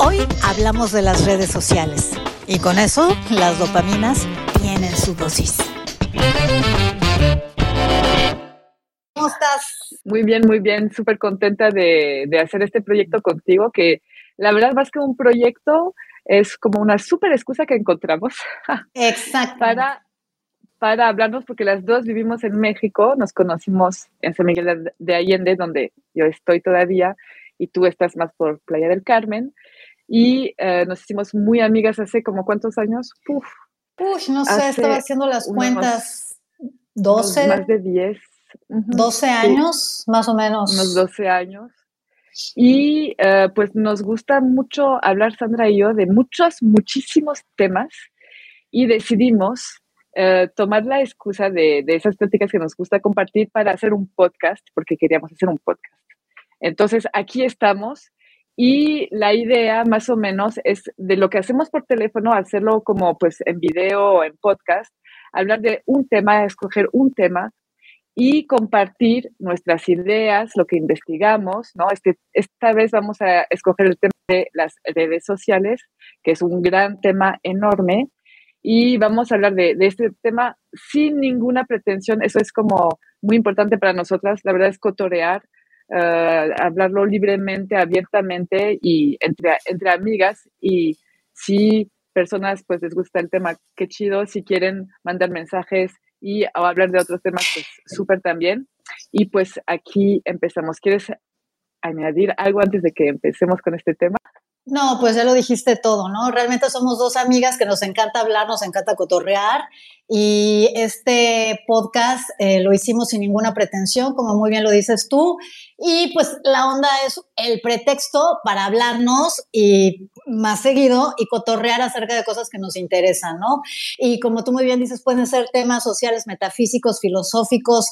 Hoy hablamos de las redes sociales y con eso las dopaminas tienen su dosis. ¿Cómo estás? Muy bien, muy bien, súper contenta de, de, hacer este proyecto contigo, que la verdad más que un proyecto es como una súper excusa que encontramos. Exacto. para, para hablarnos, porque las dos vivimos en México, nos conocimos en San Miguel de Allende, donde yo estoy todavía, y tú estás más por Playa del Carmen y eh, nos hicimos muy amigas hace como cuántos años. Uf, Uf no sé, estaba haciendo las cuentas. 12. Más de 10. 12 años, más o menos. Unos 12 años. Y eh, pues nos gusta mucho hablar, Sandra y yo, de muchos, muchísimos temas y decidimos eh, tomar la excusa de, esas pláticas que nos gusta compartir para hacer un podcast, porque queríamos hacer un podcast. Entonces, aquí estamos y la idea más o menos es de lo que hacemos por teléfono, hacerlo como pues en video o en podcast, hablar de un tema, escoger un tema y compartir nuestras ideas, lo que investigamos, ¿no? Este, esta vez vamos a escoger el tema de las redes sociales, que es un gran tema enorme, y vamos a hablar de, de este tema sin ninguna pretensión. Eso es como muy importante para nosotras, la verdad es cotorear, uh, hablarlo libremente, abiertamente y entre, entre amigas. Y si personas pues les gusta el tema, qué chido. Si quieren mandar mensajes y hablar de otros temas, pues súper también. Y pues aquí empezamos. ¿Quieres añadir algo antes de que empecemos con este tema? No, pues ya lo dijiste todo, ¿no? Realmente somos dos amigas que nos encanta hablar, nos encanta cotorrear y este podcast eh, lo hicimos sin ninguna pretensión, como muy bien lo dices tú, y pues la onda es el pretexto para hablarnos y más seguido y cotorrear acerca de cosas que nos interesan, ¿no? Y como tú muy bien dices, pueden ser temas sociales, metafísicos, filosóficos,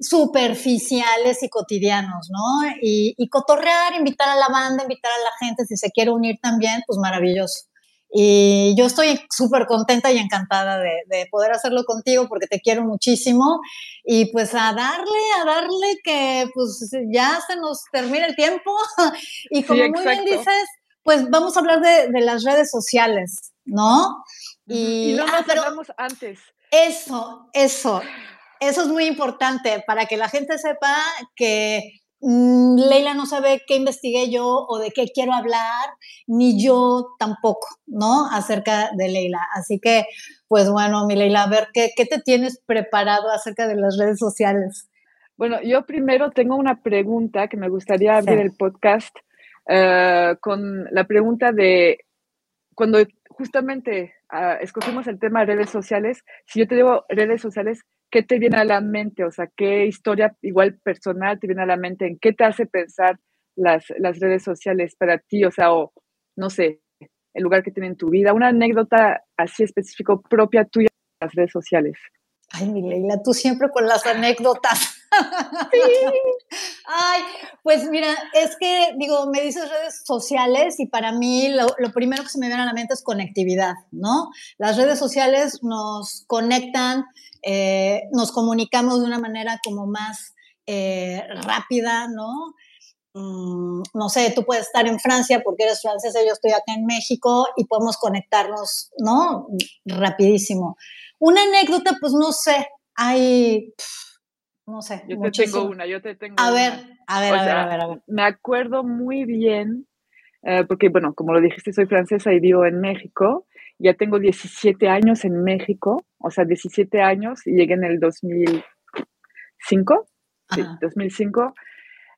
superficiales y cotidianos, ¿no? Y, cotorrear, invitar a la banda, invitar a la gente, si se quiere unir también, pues maravilloso. Y yo estoy súper contenta y encantada de, de, poder hacerlo contigo porque te quiero muchísimo. Y pues a darle, a darle que pues ya se nos termina el tiempo. y como muy bien dices, pues vamos a hablar de, de las redes sociales, ¿no? Y, y no nos ah, pero hablamos antes. Eso, eso. Eso es muy importante para que la gente sepa que Leila no sabe qué investigué yo o de qué quiero hablar, ni yo tampoco, ¿no? Acerca de Leila. Así que, pues bueno, mi Leila, a ver, ¿qué, qué te tienes preparado acerca de las redes sociales? Bueno, yo primero tengo una pregunta que me gustaría abrir sí. el podcast uh, con la pregunta de cuando justamente uh, escogimos el tema de redes sociales, si yo te digo redes sociales, ¿qué te viene a la mente? O sea, ¿qué historia igual personal te viene a la mente? ¿En qué te hace pensar las, las redes sociales para ti? O sea, o no sé, el lugar que tiene en tu vida, una anécdota así específico propia tuya en las redes sociales. Ay, mi Leila, tú siempre con las anécdotas. Sí. Ay, pues mira, es que digo, me dices redes sociales y para mí lo, lo, primero que se me viene a la mente es conectividad, ¿no? Las redes sociales nos conectan, eh, nos comunicamos de una manera como más eh, rápida, ¿no? Mm, no sé, tú puedes estar en Francia porque eres francesa, yo estoy acá en México y podemos conectarnos, ¿no? Rapidísimo. Una anécdota, pues no sé, hay, no sé. Yo te muchísimo. tengo una, yo te tengo a una. Ver, a ver, o a sea, ver, a ver, a ver. Me acuerdo muy bien, eh, porque bueno, como lo dijiste, soy francesa y vivo en México. Ya tengo 17 años en México, o sea, 17 años y llegué en el 2005. Sí, 2005.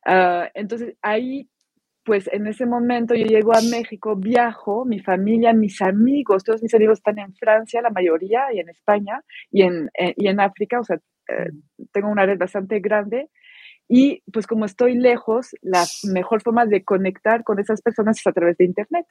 Uh, entonces ahí pues en ese momento yo llego a México, viajo, mi familia, mis amigos, todos mis amigos están en Francia, la mayoría, y en España, y en, eh, y en África, o sea, eh, tengo una red bastante grande. Y pues como estoy lejos, la mejor forma de conectar con esas personas es a través de Internet.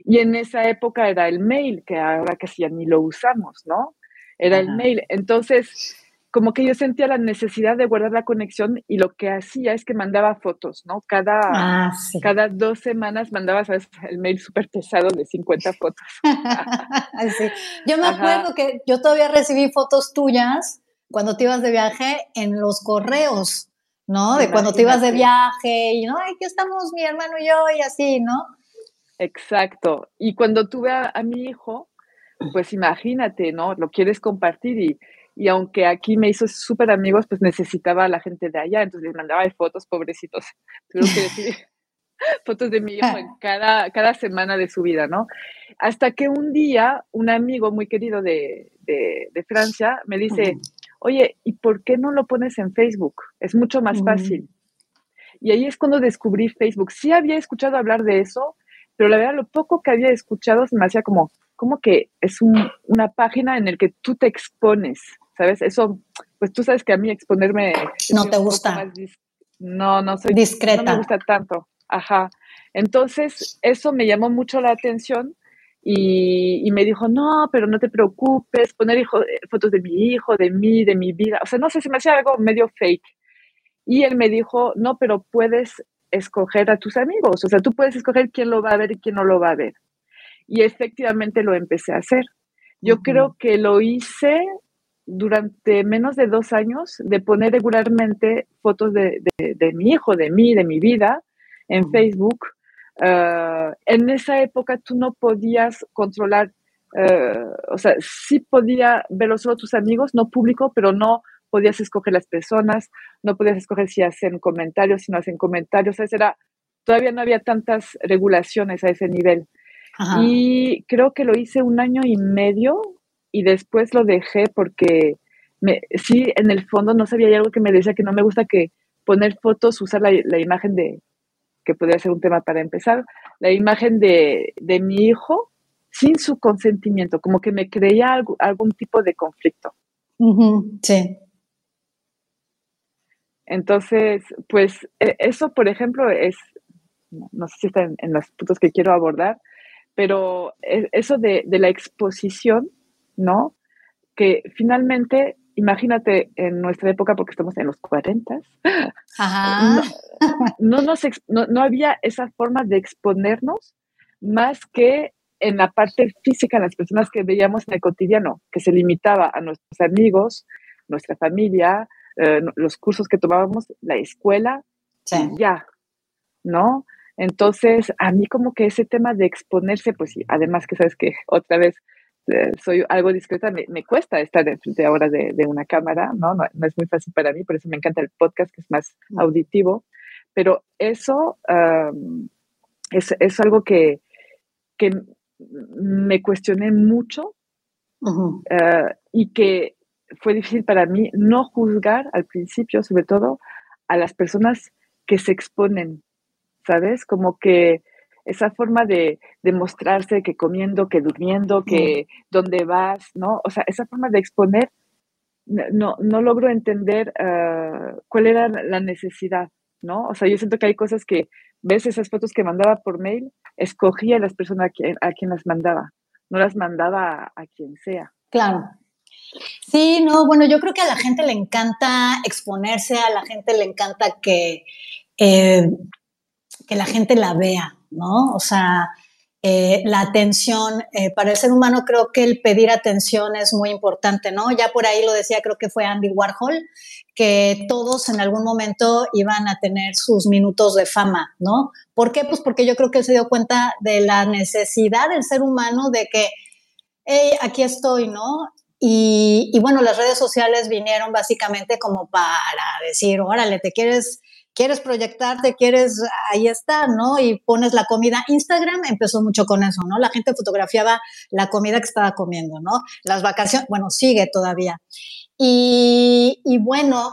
Y en esa época era el mail, que ahora casi ya ni lo usamos, ¿no? Era Ajá. el mail. Entonces, como que yo sentía la necesidad de guardar la conexión y lo que hacía es que mandaba fotos, ¿no? Cada, ah, sí. cada dos semanas mandaba, ¿sabes? El mail súper pesado de 50 fotos. sí. Yo me Ajá. acuerdo que yo todavía recibí fotos tuyas cuando te ibas de viaje en los correos. ¿no? De cuando te ibas de viaje y, ¿no? Aquí estamos mi hermano y yo y así, ¿no? Exacto. Y cuando tuve a, mi hijo, pues imagínate, ¿no? Lo quieres compartir y, y aunque aquí me hizo súper amigos, pues necesitaba a la gente de allá, entonces les mandaba fotos, pobrecitos. Tuve que decir fotos de mi hijo en cada, cada semana de su vida, ¿no? Hasta que un día un amigo muy querido de, de, de Francia me dice, oye, ¿y por qué no lo pones en Facebook? Es mucho más fácil. Y ahí es cuando descubrí Facebook. Sí había escuchado hablar de eso, pero la verdad lo poco que había escuchado se me hacía como, como que es una página en la que tú te expones, ¿sabes? Eso, pues tú sabes que a mí exponerme... No te gusta. no, no soy... Discreta. No me gusta tanto. Ajá. Entonces, eso me llamó mucho la atención y, me dijo, no, pero no te preocupes, poner hijo, fotos de mi hijo, de mí, de mi vida. O sea, no sé, se me hacía algo medio fake. Y él me dijo, no, pero puedes escoger a tus amigos. O sea, tú puedes escoger quién lo va a ver y quién no lo va a ver. Y efectivamente lo empecé a hacer. Yo creo que lo hice durante menos de dos años de poner regularmente fotos de, de, mi hijo, de mí, de mi vida en Facebook Ah, en esa época tú no podías controlar, eh, o sea, sí podía verlo solo tus amigos, no público, pero no podías escoger las personas, no podías escoger si hacen comentarios, si no hacen comentarios, era, todavía no había tantas regulaciones a ese nivel. Y creo que lo hice un año y medio y después lo dejé porque me, sí, en el fondo no sabía, hay algo que me decía que no me gusta que poner fotos, usar la imagen de, que podría ser un tema para empezar, la imagen de, mi hijo sin su consentimiento, como que me creía algún tipo de conflicto. sí. Entonces, pues e, eso, por ejemplo, es, no sé si está en, los puntos que quiero abordar, pero e, eso de, de la exposición, ¿no? Que finalmente imagínate en nuestra época, porque estamos en los 40, No, no, había esa forma de exponernos más que en la parte física, las personas que veíamos en el cotidiano, que se limitaba a nuestros amigos, nuestra familia, eh, los cursos que tomábamos, la escuela, ya, ¿no? Entonces, a mí como que ese tema de exponerse, pues además que sabes que otra vez eh, soy algo discreta, me, cuesta estar frente ahora de, de una cámara, ¿no? ¿no? es muy fácil para mí, por eso me encanta el podcast, que es más mm. auditivo, pero eso es, es, algo que, que, me cuestioné mucho eh, y que fue difícil para mí no juzgar al principio, sobre todo, a las personas que se exponen, ¿sabes? Como que esa forma de, mostrarse que comiendo, que durmiendo, que dónde vas, ¿no? O sea, esa forma de exponer, no, no logro entender ah, cuál era la necesidad, ¿no? O sea, yo siento que hay cosas que, ves esas fotos que mandaba por mail, escogía a las personas a quien, las mandaba, no las mandaba a, quien sea. Claro. Sí, no, bueno, yo creo que a la gente le encanta exponerse, a la gente le encanta que, eh, que la gente la vea, ¿no? O sea, eh, la atención, eh, para el ser humano creo que el pedir atención es muy importante, ¿no? Ya por ahí lo decía, creo que fue Andy Warhol, que todos en algún momento iban a tener sus minutos de fama, ¿no? ¿Por qué? Pues porque yo creo que él se dio cuenta de la necesidad del ser humano de que, hey, aquí estoy, ¿no? Y, y bueno, las redes sociales vinieron básicamente como para decir, órale, te quieres quieres proyectarte, quieres, ahí está, ¿no? Y pones la comida. Instagram empezó mucho con eso, ¿no? La gente fotografiaba la comida que estaba comiendo, ¿no? Las vacaciones, bueno, sigue todavía. Y, y bueno,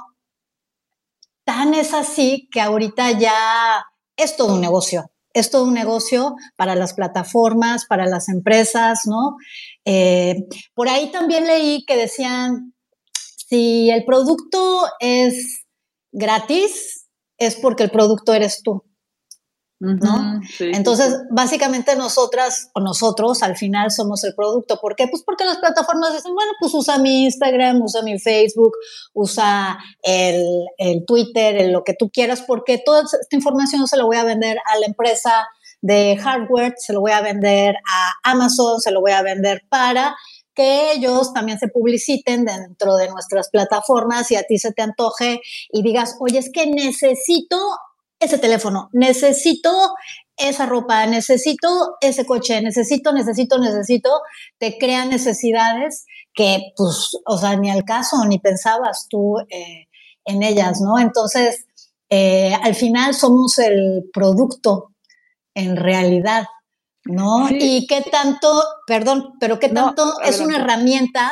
tan es así que ahorita ya es todo un negocio. Es todo un negocio para las plataformas, para las empresas, ¿no? Eh, por ahí también leí que decían, si el producto es gratis, es porque el producto eres tú. ¿no? Entonces, básicamente nosotras o nosotros al final somos el producto. ¿Por qué? Pues porque las plataformas dicen, bueno, pues usa mi Instagram, usa mi Facebook, usa el, el Twitter, lo que tú quieras, porque toda esta información se la voy a vender a la empresa de hardware, se lo voy a vender a Amazon, se lo voy a vender para que ellos también se publiciten dentro de nuestras plataformas y a ti se te antoje y digas, oye, es que necesito ese teléfono, necesito esa ropa, necesito ese coche, necesito, necesito, necesito, te crean necesidades que, pues, o sea, ni al caso, ni pensabas tú eh, en ellas, ¿no? Entonces, eh, al final somos el producto en realidad, ¿no? Y qué tanto, perdón, pero qué tanto es una herramienta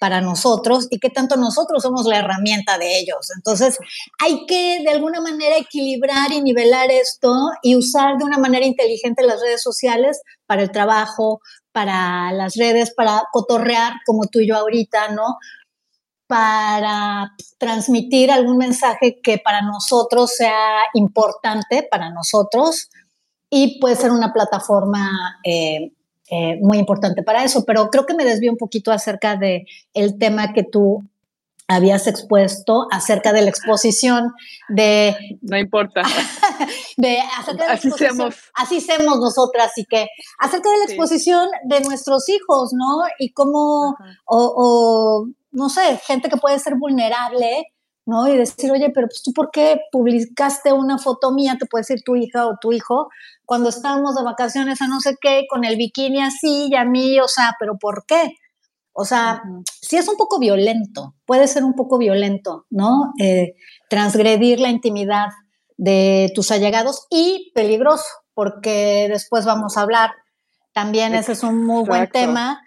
para nosotros y qué tanto nosotros somos la herramienta de ellos. Entonces, hay que de alguna manera equilibrar y nivelar esto y usar de una manera inteligente las redes sociales para el trabajo, para las redes, para cotorrear como tú y yo ahorita, ¿no? Para transmitir algún mensaje que para nosotros sea importante, para nosotros, y puede ser una plataforma eh, eh, muy importante para eso. Pero creo que me desvío un poquito acerca de el tema que tú habías expuesto acerca de la exposición de... No importa. de, así somos. Así somos nosotras y que acerca de la exposición de nuestros hijos, ¿no? Y cómo, o, o, no sé, gente que puede ser vulnerable ¿no? Y decir, oye, pero pues tú por qué publicaste una foto mía, te puede decir tu hija o tu hijo, cuando estábamos de vacaciones a no sé qué, con el bikini así y a mí, o sea, pero ¿por qué? O sea, sí es un poco violento, puede ser un poco violento, ¿no? Eh, transgredir la intimidad de tus allegados y peligroso, porque después vamos a hablar. También ese es un muy buen tema.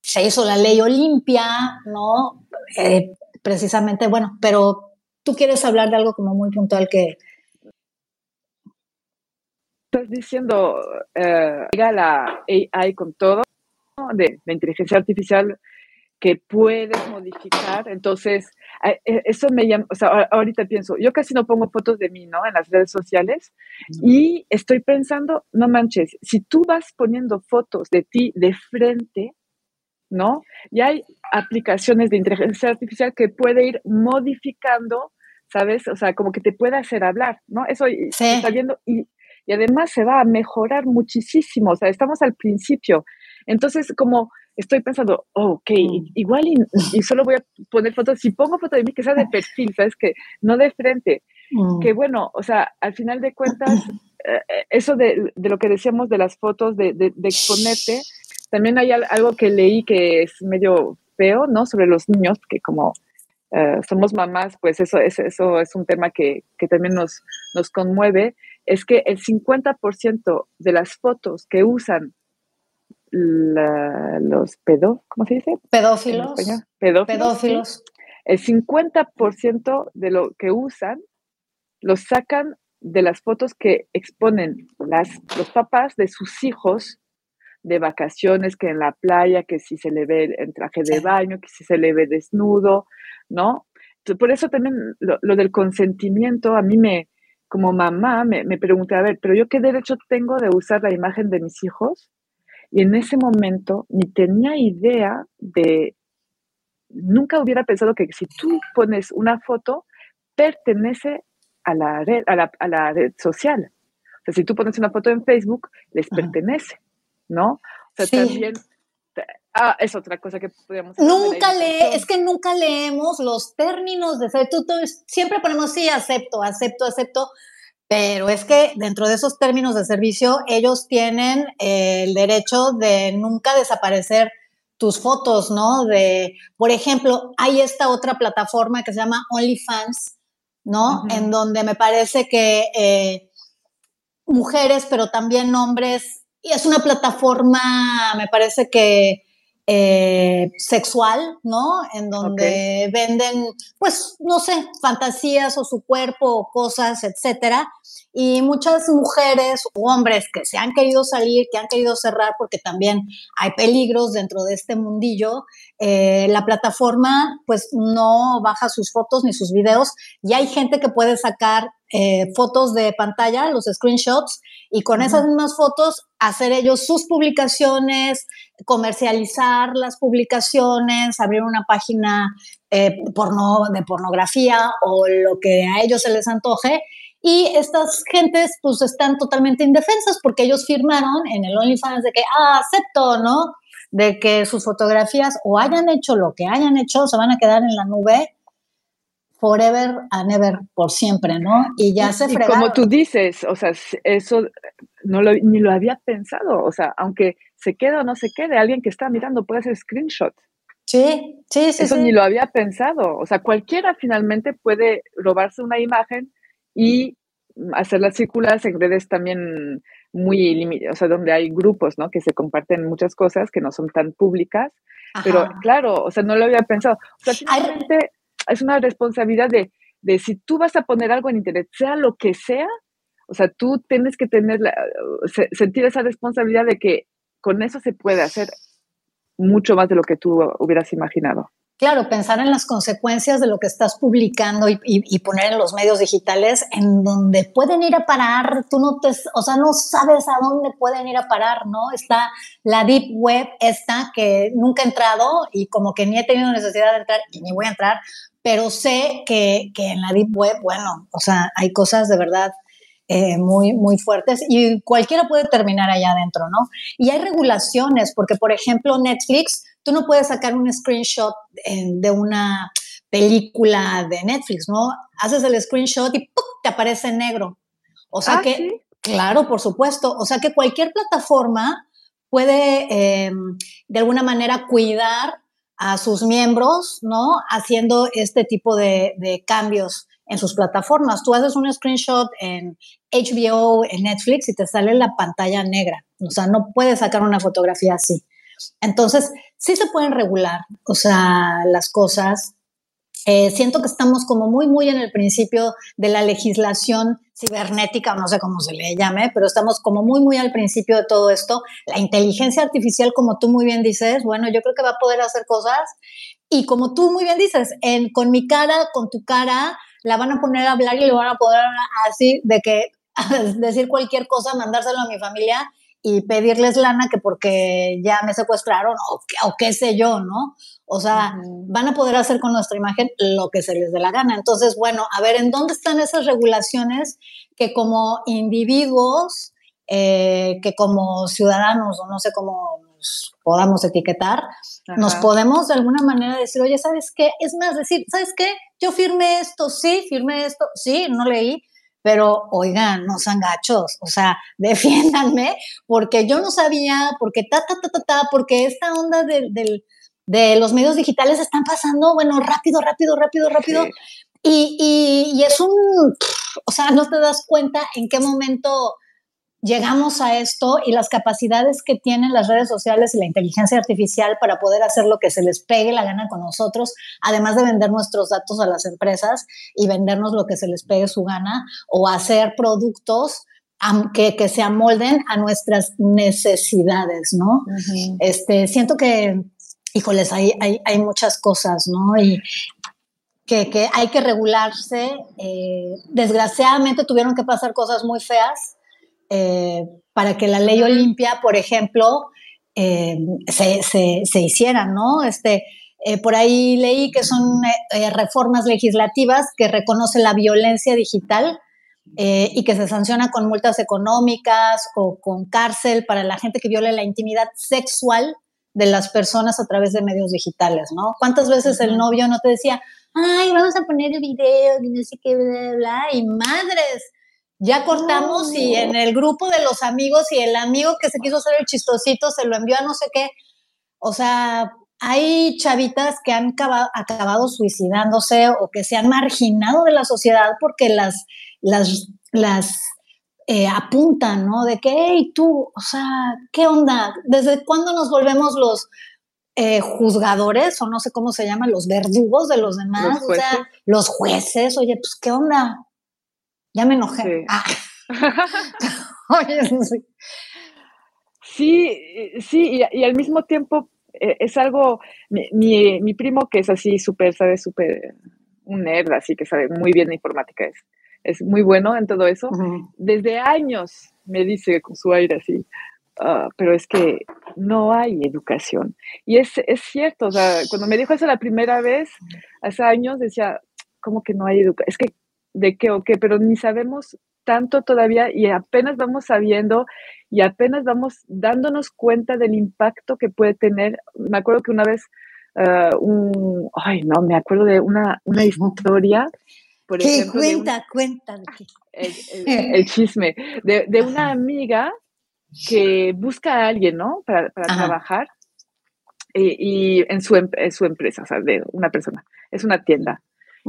Se hizo la ley Olimpia, ¿no? Eh, precisamente, bueno, pero tú quieres hablar de algo como muy puntual que... Estás diciendo, eh, la AI con todo, de la inteligencia artificial que puedes modificar. Entonces, eh, eso me llama, o sea, ahorita pienso, yo casi no pongo fotos de mí, ¿no? En las redes sociales y estoy pensando, no manches, si tú vas poniendo fotos de ti de frente, ¿no? Y hay aplicaciones de inteligencia artificial que puede ir modificando, ¿sabes? O sea, como que te puede hacer hablar, ¿no? Eso está viendo y, y además se va a mejorar muchísimo, o sea, estamos al principio. Entonces, como estoy pensando, oh, ok, mm. igual y, solo voy a poner fotos, si pongo fotos de mí que sea de perfil, ¿sabes? Que no de frente. Mm. Que bueno, o sea, al final de cuentas, eh, eh, eso de, de, lo que decíamos de las fotos, de, de, de exponerte, también hay algo que leí que es medio feo, ¿no? Sobre los niños, que como eh, somos mamás, pues eso es, eso es un tema que, también nos, nos conmueve, es que el 50% de las fotos que usan los pedo, ¿cómo se dice? Pedófilos. Pedófilos. Pedófilos. El 50% de lo que usan los sacan de las fotos que exponen las, los papás de sus hijos de vacaciones, que en la playa, que si se le ve en traje de baño, que si se le ve desnudo, ¿no? Por eso también lo, del consentimiento a mí me, como mamá, me, me pregunté, a ver, pero yo qué derecho tengo de usar la imagen de mis hijos? Y en ese momento ni tenía idea de, nunca hubiera pensado que si tú pones una foto, pertenece a la red, a la, a la red social. O sea, si tú pones una foto en Facebook, les pertenece. ¿No? O sea, también Ah, es otra cosa que podríamos Nunca lee, es que nunca leemos los términos de tú, siempre ponemos sí, acepto, acepto, acepto, pero es que dentro de esos términos de servicio, ellos tienen el derecho de nunca desaparecer tus fotos, ¿no? De, por ejemplo, hay esta otra plataforma que se llama OnlyFans, ¿no? En donde me parece que eh, mujeres, pero también hombres y es una plataforma, me parece que eh, sexual, ¿no? En donde venden, pues, no sé, fantasías o su cuerpo o cosas, etcétera. Y muchas mujeres o hombres que se han querido salir, que han querido cerrar, porque también hay peligros dentro de este mundillo, eh, la plataforma pues no baja sus fotos ni sus videos y hay gente que puede sacar eh, fotos de pantalla, los screenshots, y con esas mismas fotos hacer ellos sus publicaciones, comercializar las publicaciones, abrir una página eh, porno, de pornografía o lo que a ellos se les antoje. Y estas gentes pues están totalmente indefensas porque ellos firmaron en el OnlyFans de que, ah, acepto, ¿no? de que sus fotografías o hayan hecho lo que hayan hecho, se van a quedar en la nube forever and ever, por siempre, ¿no? Y ya se fregaron. como tú dices, o sea, eso no lo, ni lo había pensado, o sea, aunque se quede o no se quede, alguien que está mirando puede hacer screenshot. Sí, sí, sí. Eso ni lo había pensado. O sea, cualquiera finalmente puede robarse una imagen y hacerla circular en redes también muy limitadas, o sea, donde hay grupos, ¿no? Que se comparten muchas cosas que no son tan públicas. Pero claro, o sea, no lo había pensado. O sea, finalmente es una responsabilidad de, de si tú vas a poner algo en internet, sea lo que sea, o sea, tú tienes que tener, la, sentir esa responsabilidad de que con eso se puede hacer mucho más de lo que tú hubieras imaginado. Claro, pensar en las consecuencias de lo que estás publicando y, poner en los medios digitales en donde pueden ir a parar, tú no te, o sea, no sabes a dónde pueden ir a parar, ¿no? Está la Deep Web esta que nunca he entrado y como que ni he tenido necesidad de entrar y ni voy a entrar, pero sé que, que en la Deep Web, bueno, o sea, hay cosas de verdad eh, muy, muy fuertes y cualquiera puede terminar allá adentro, ¿no? Y hay regulaciones, porque por ejemplo Netflix, tú no puedes sacar un screenshot de una película de Netflix, ¿no? Haces el screenshot y te aparece negro. O sea ah, que, claro, por supuesto, o sea que cualquier plataforma puede eh, de alguna manera cuidar a sus miembros, ¿no? Haciendo este tipo de, cambios en sus plataformas. Tú haces un screenshot en HBO, en Netflix y te sale la pantalla negra. O sea, no puedes sacar una fotografía así. Entonces, sí se pueden regular, o sea, las cosas. Eh, siento que estamos como muy, muy en el principio de la legislación cibernética, no sé cómo se le llame, pero estamos como muy, muy al principio de todo esto. La inteligencia artificial, como tú muy bien dices, bueno, yo creo que va a poder hacer cosas. Y como tú muy bien dices, en, con mi cara, con tu cara, la van a poner a hablar y le van a poder así de que decir cualquier cosa, mandárselo a mi familia y pedirles lana que porque ya me secuestraron o, o qué sé yo, ¿no? O sea, van a poder hacer con nuestra imagen lo que se les dé la gana. Entonces, bueno, a ver, ¿en dónde están esas regulaciones que como individuos, eh, que como ciudadanos, o no sé cómo nos podamos etiquetar, nos podemos de alguna manera decir, oye, ¿sabes qué? Es más, decir, ¿sabes qué? Yo firmé esto, sí, firmé esto, sí, no leí, pero oigan, no sean gachos, o sea, defiéndanme, porque yo no sabía, porque ta, ta, ta, ta, ta, porque esta onda de, de los medios digitales están pasando, bueno, rápido, rápido, rápido, rápido. Y, y, es un, o sea, no te das cuenta en qué momento llegamos a esto y las capacidades que tienen las redes sociales y la inteligencia artificial para poder hacer lo que se les pegue la gana con nosotros, además de vender nuestros datos a las empresas y vendernos lo que se les pegue su gana o hacer productos que, que se amolden a nuestras necesidades, ¿no? este, siento que, híjoles, hay, hay, hay muchas cosas, ¿no? Y, que, que, hay que regularse. Eh, desgraciadamente tuvieron que pasar cosas muy feas eh, para que la ley Olimpia, por ejemplo, eh, se, se, hiciera, ¿no? Este, por ahí leí que son reformas legislativas que reconocen la violencia digital y que se sanciona con multas económicas o con cárcel para la gente que viole la intimidad sexual de las personas a través de medios digitales, ¿no? ¿Cuántas veces el novio no te decía, ay, vamos a poner el video y no sé qué, bla, bla, y madres, ya cortamos y en el grupo de los amigos y el amigo que se quiso hacer el chistosito se lo envió a no sé qué. O sea, hay chavitas que han acabado, suicidándose o que se han marginado de la sociedad porque las, las, las eh, apuntan, ¿no? De que, hey, tú, o sea, ¿qué onda? ¿Desde cuándo nos volvemos los eh, juzgadores o no sé cómo se llaman, los verdugos de los demás? o sea, los jueces, oye, pues, ¿qué onda? Ya me enojé. Sí. Ah. sí. sí, y, al mismo tiempo eh, es algo, mi, mi, primo que es así súper, sabe súper, un nerd, así que sabe muy bien de informática, es, es muy bueno en todo eso. Desde años me dice con su aire así, ah, pero es que no hay educación. Y es, es cierto, o sea, cuando me dijo eso la primera vez, hace años, decía, ¿cómo que no hay educación? Es que de qué o qué, pero ni sabemos tanto todavía y apenas vamos sabiendo y apenas vamos dándonos cuenta del impacto que puede tener. Me acuerdo que una vez, uh, un, ay, no, me acuerdo de una, una historia. Por ¿Qué ejemplo, cuenta, cuenta. El, el, el, chisme de, de una amiga que busca a alguien, ¿no? Para, para trabajar y, y en, su, en su empresa, o sea, de una persona. Es una tienda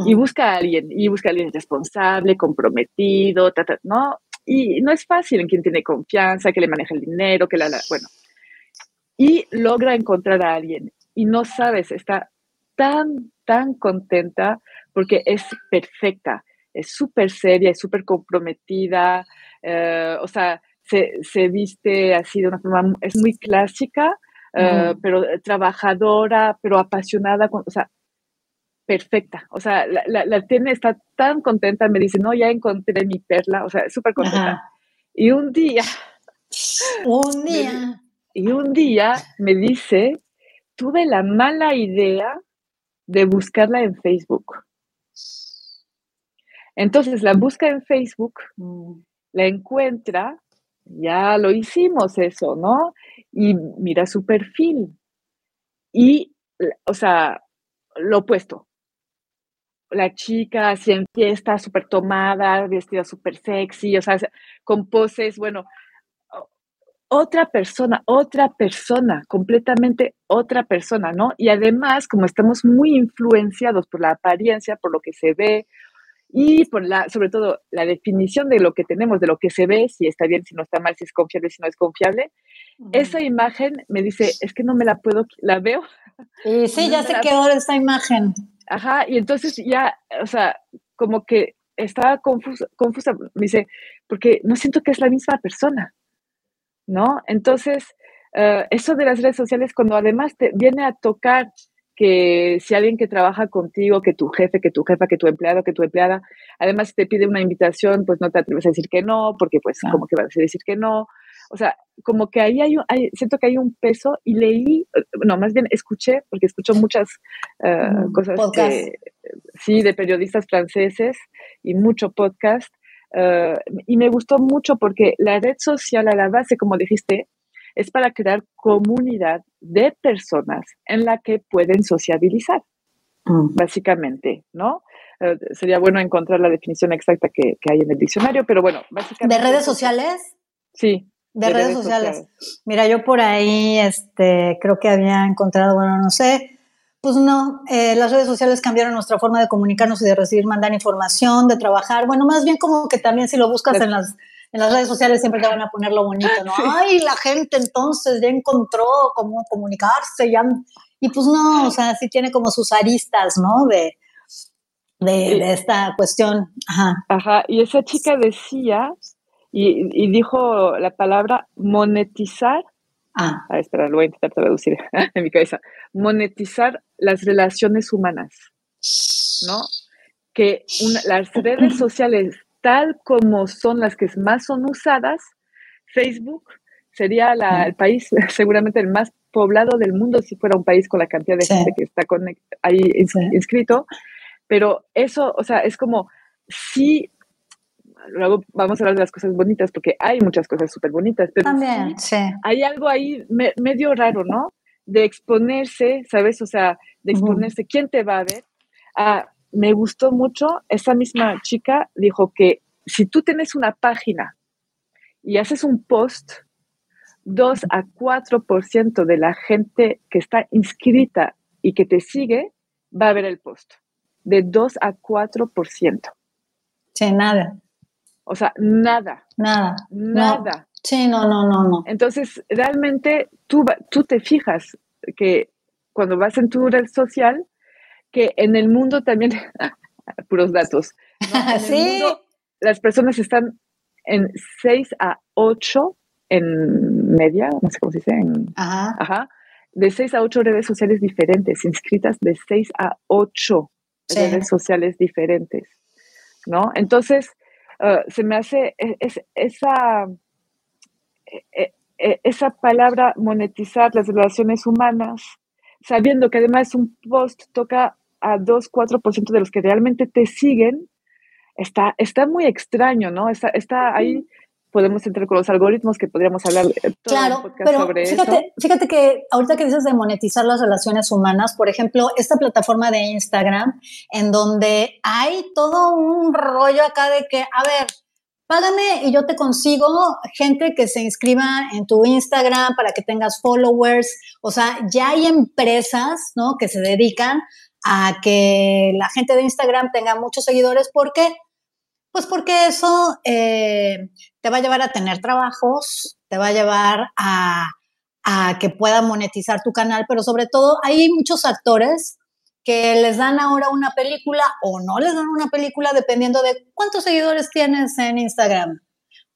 y busca a alguien, y busca a alguien responsable, comprometido, ¿no? Y no es fácil en quien tiene confianza, que le maneja el dinero, que la, bueno. Y logra encontrar a alguien y no sabes, está tan, tan contenta porque es perfecta, es súper seria, es súper comprometida, eh, o sea, se, se, viste así de una forma, es muy clásica, uh, pero trabajadora, pero apasionada, o sea, perfecta. O sea, la, la, tiene, está tan contenta, me dice, no, ya encontré mi perla, o sea, súper contenta. Y un día... Un día. y un día me dice, tuve la mala idea de buscarla en Facebook. Entonces la busca en Facebook, la encuentra, ya lo hicimos eso, ¿no? Y mira su perfil. Y, o sea, lo opuesto, la chica así en fiesta, súper tomada, vestida súper sexy, o sea, con poses, bueno, otra persona, otra persona, completamente otra persona, ¿no? Y además, como estamos muy influenciados por la apariencia, por lo que se ve y por la, sobre todo, la definición de lo que tenemos, de lo que se ve, si está bien, si no está mal, si es confiable, si no es confiable, esa imagen me dice, es que no me la puedo, la veo. Sí, sí, ya sé qué hora esta imagen. Ajá, y entonces ya, o sea, como que estaba confusa, confusa, me dice, porque no siento que es la misma persona, ¿no? Entonces, uh, eso de las redes sociales, cuando además te viene a tocar que si alguien que trabaja contigo, que tu jefe, que tu jefa, que tu empleado, que tu empleada, además te pide una invitación, pues no te atreves a decir que no, porque pues como que vas a decir que no, o sea, como que ahí hay, hay, siento que hay un peso y leí, no, más bien escuché, porque escucho muchas uh, cosas sí, de periodistas franceses y mucho podcast, uh, y me gustó mucho porque la red social a la base, como dijiste, es para crear comunidad de personas en la que pueden sociabilizar, mm. básicamente, ¿no? Uh, sería bueno encontrar la definición exacta que, que, hay en el diccionario, pero bueno, básicamente... ¿De redes sociales? Sí, de, redes, sociales. Mira, yo por ahí este, creo que había encontrado, bueno, no sé, pues no, eh, las redes sociales cambiaron nuestra forma de comunicarnos y de recibir, mandar información, de trabajar. Bueno, más bien como que también si lo buscas en las, en las redes sociales siempre te van a poner lo bonito, ¿no? Ay, la gente entonces ya encontró cómo comunicarse, ya... Y pues no, o sea, sí tiene como sus aristas, ¿no? De, de, de esta cuestión. Ajá. Ajá, y esa chica decía y, dijo la palabra monetizar. Ah. ah. espera, lo voy a intentar traducir en mi cabeza. Monetizar las relaciones humanas, ¿no? Que las redes sociales, tal como son las que más son usadas, Facebook sería el país seguramente el más poblado del mundo si fuera un país con la cantidad de gente que está ahí inscrito. Pero eso, o sea, es como si luego vamos a hablar de las cosas bonitas, porque hay muchas cosas súper bonitas, pero También, sí, hay algo ahí medio raro, ¿no? De exponerse, ¿sabes? O sea, de exponerse, ¿quién te va a ver? Ah, me gustó mucho, esa misma chica dijo que si tú tienes una página y haces un post, 2 a 4% de la gente que está inscrita y que te sigue va a ver el post. De 2 a 4%. Sí, nada. O sea, nada. Nada. Nada. Sí, no, no, no, no. Entonces, realmente tú, tú te fijas que cuando vas en tu red social, que en el mundo también, puros datos, sí. las personas están en 6 a 8 en media, no sé cómo se dice, ajá. Ajá, de 6 a 8 redes sociales diferentes, inscritas de 6 a 8 redes sociales diferentes, ¿no? Entonces, Ah, se me hace e, esa, e, e, esa palabra monetizar las relaciones humanas, sabiendo que además un post toca a 2, 4% de los que realmente te siguen, está, está muy extraño, ¿no? Está, está ahí podemos entrar con los algoritmos que podríamos hablar todo claro, pero sobre fíjate, Fíjate que ahorita que dices de monetizar las relaciones humanas, por ejemplo, esta plataforma de Instagram, en donde hay todo un rollo acá de que, a ver, págame y yo te consigo gente que se inscriba en tu Instagram para que tengas followers. O sea, ya hay empresas, ¿no? Que se dedican a que la gente de Instagram tenga muchos seguidores porque pues porque eso eh, te va a llevar a tener trabajos, te va a llevar a, que pueda monetizar tu canal, pero sobre todo hay muchos actores que les dan ahora una película o no les dan una película dependiendo de cuántos seguidores tienes en Instagram.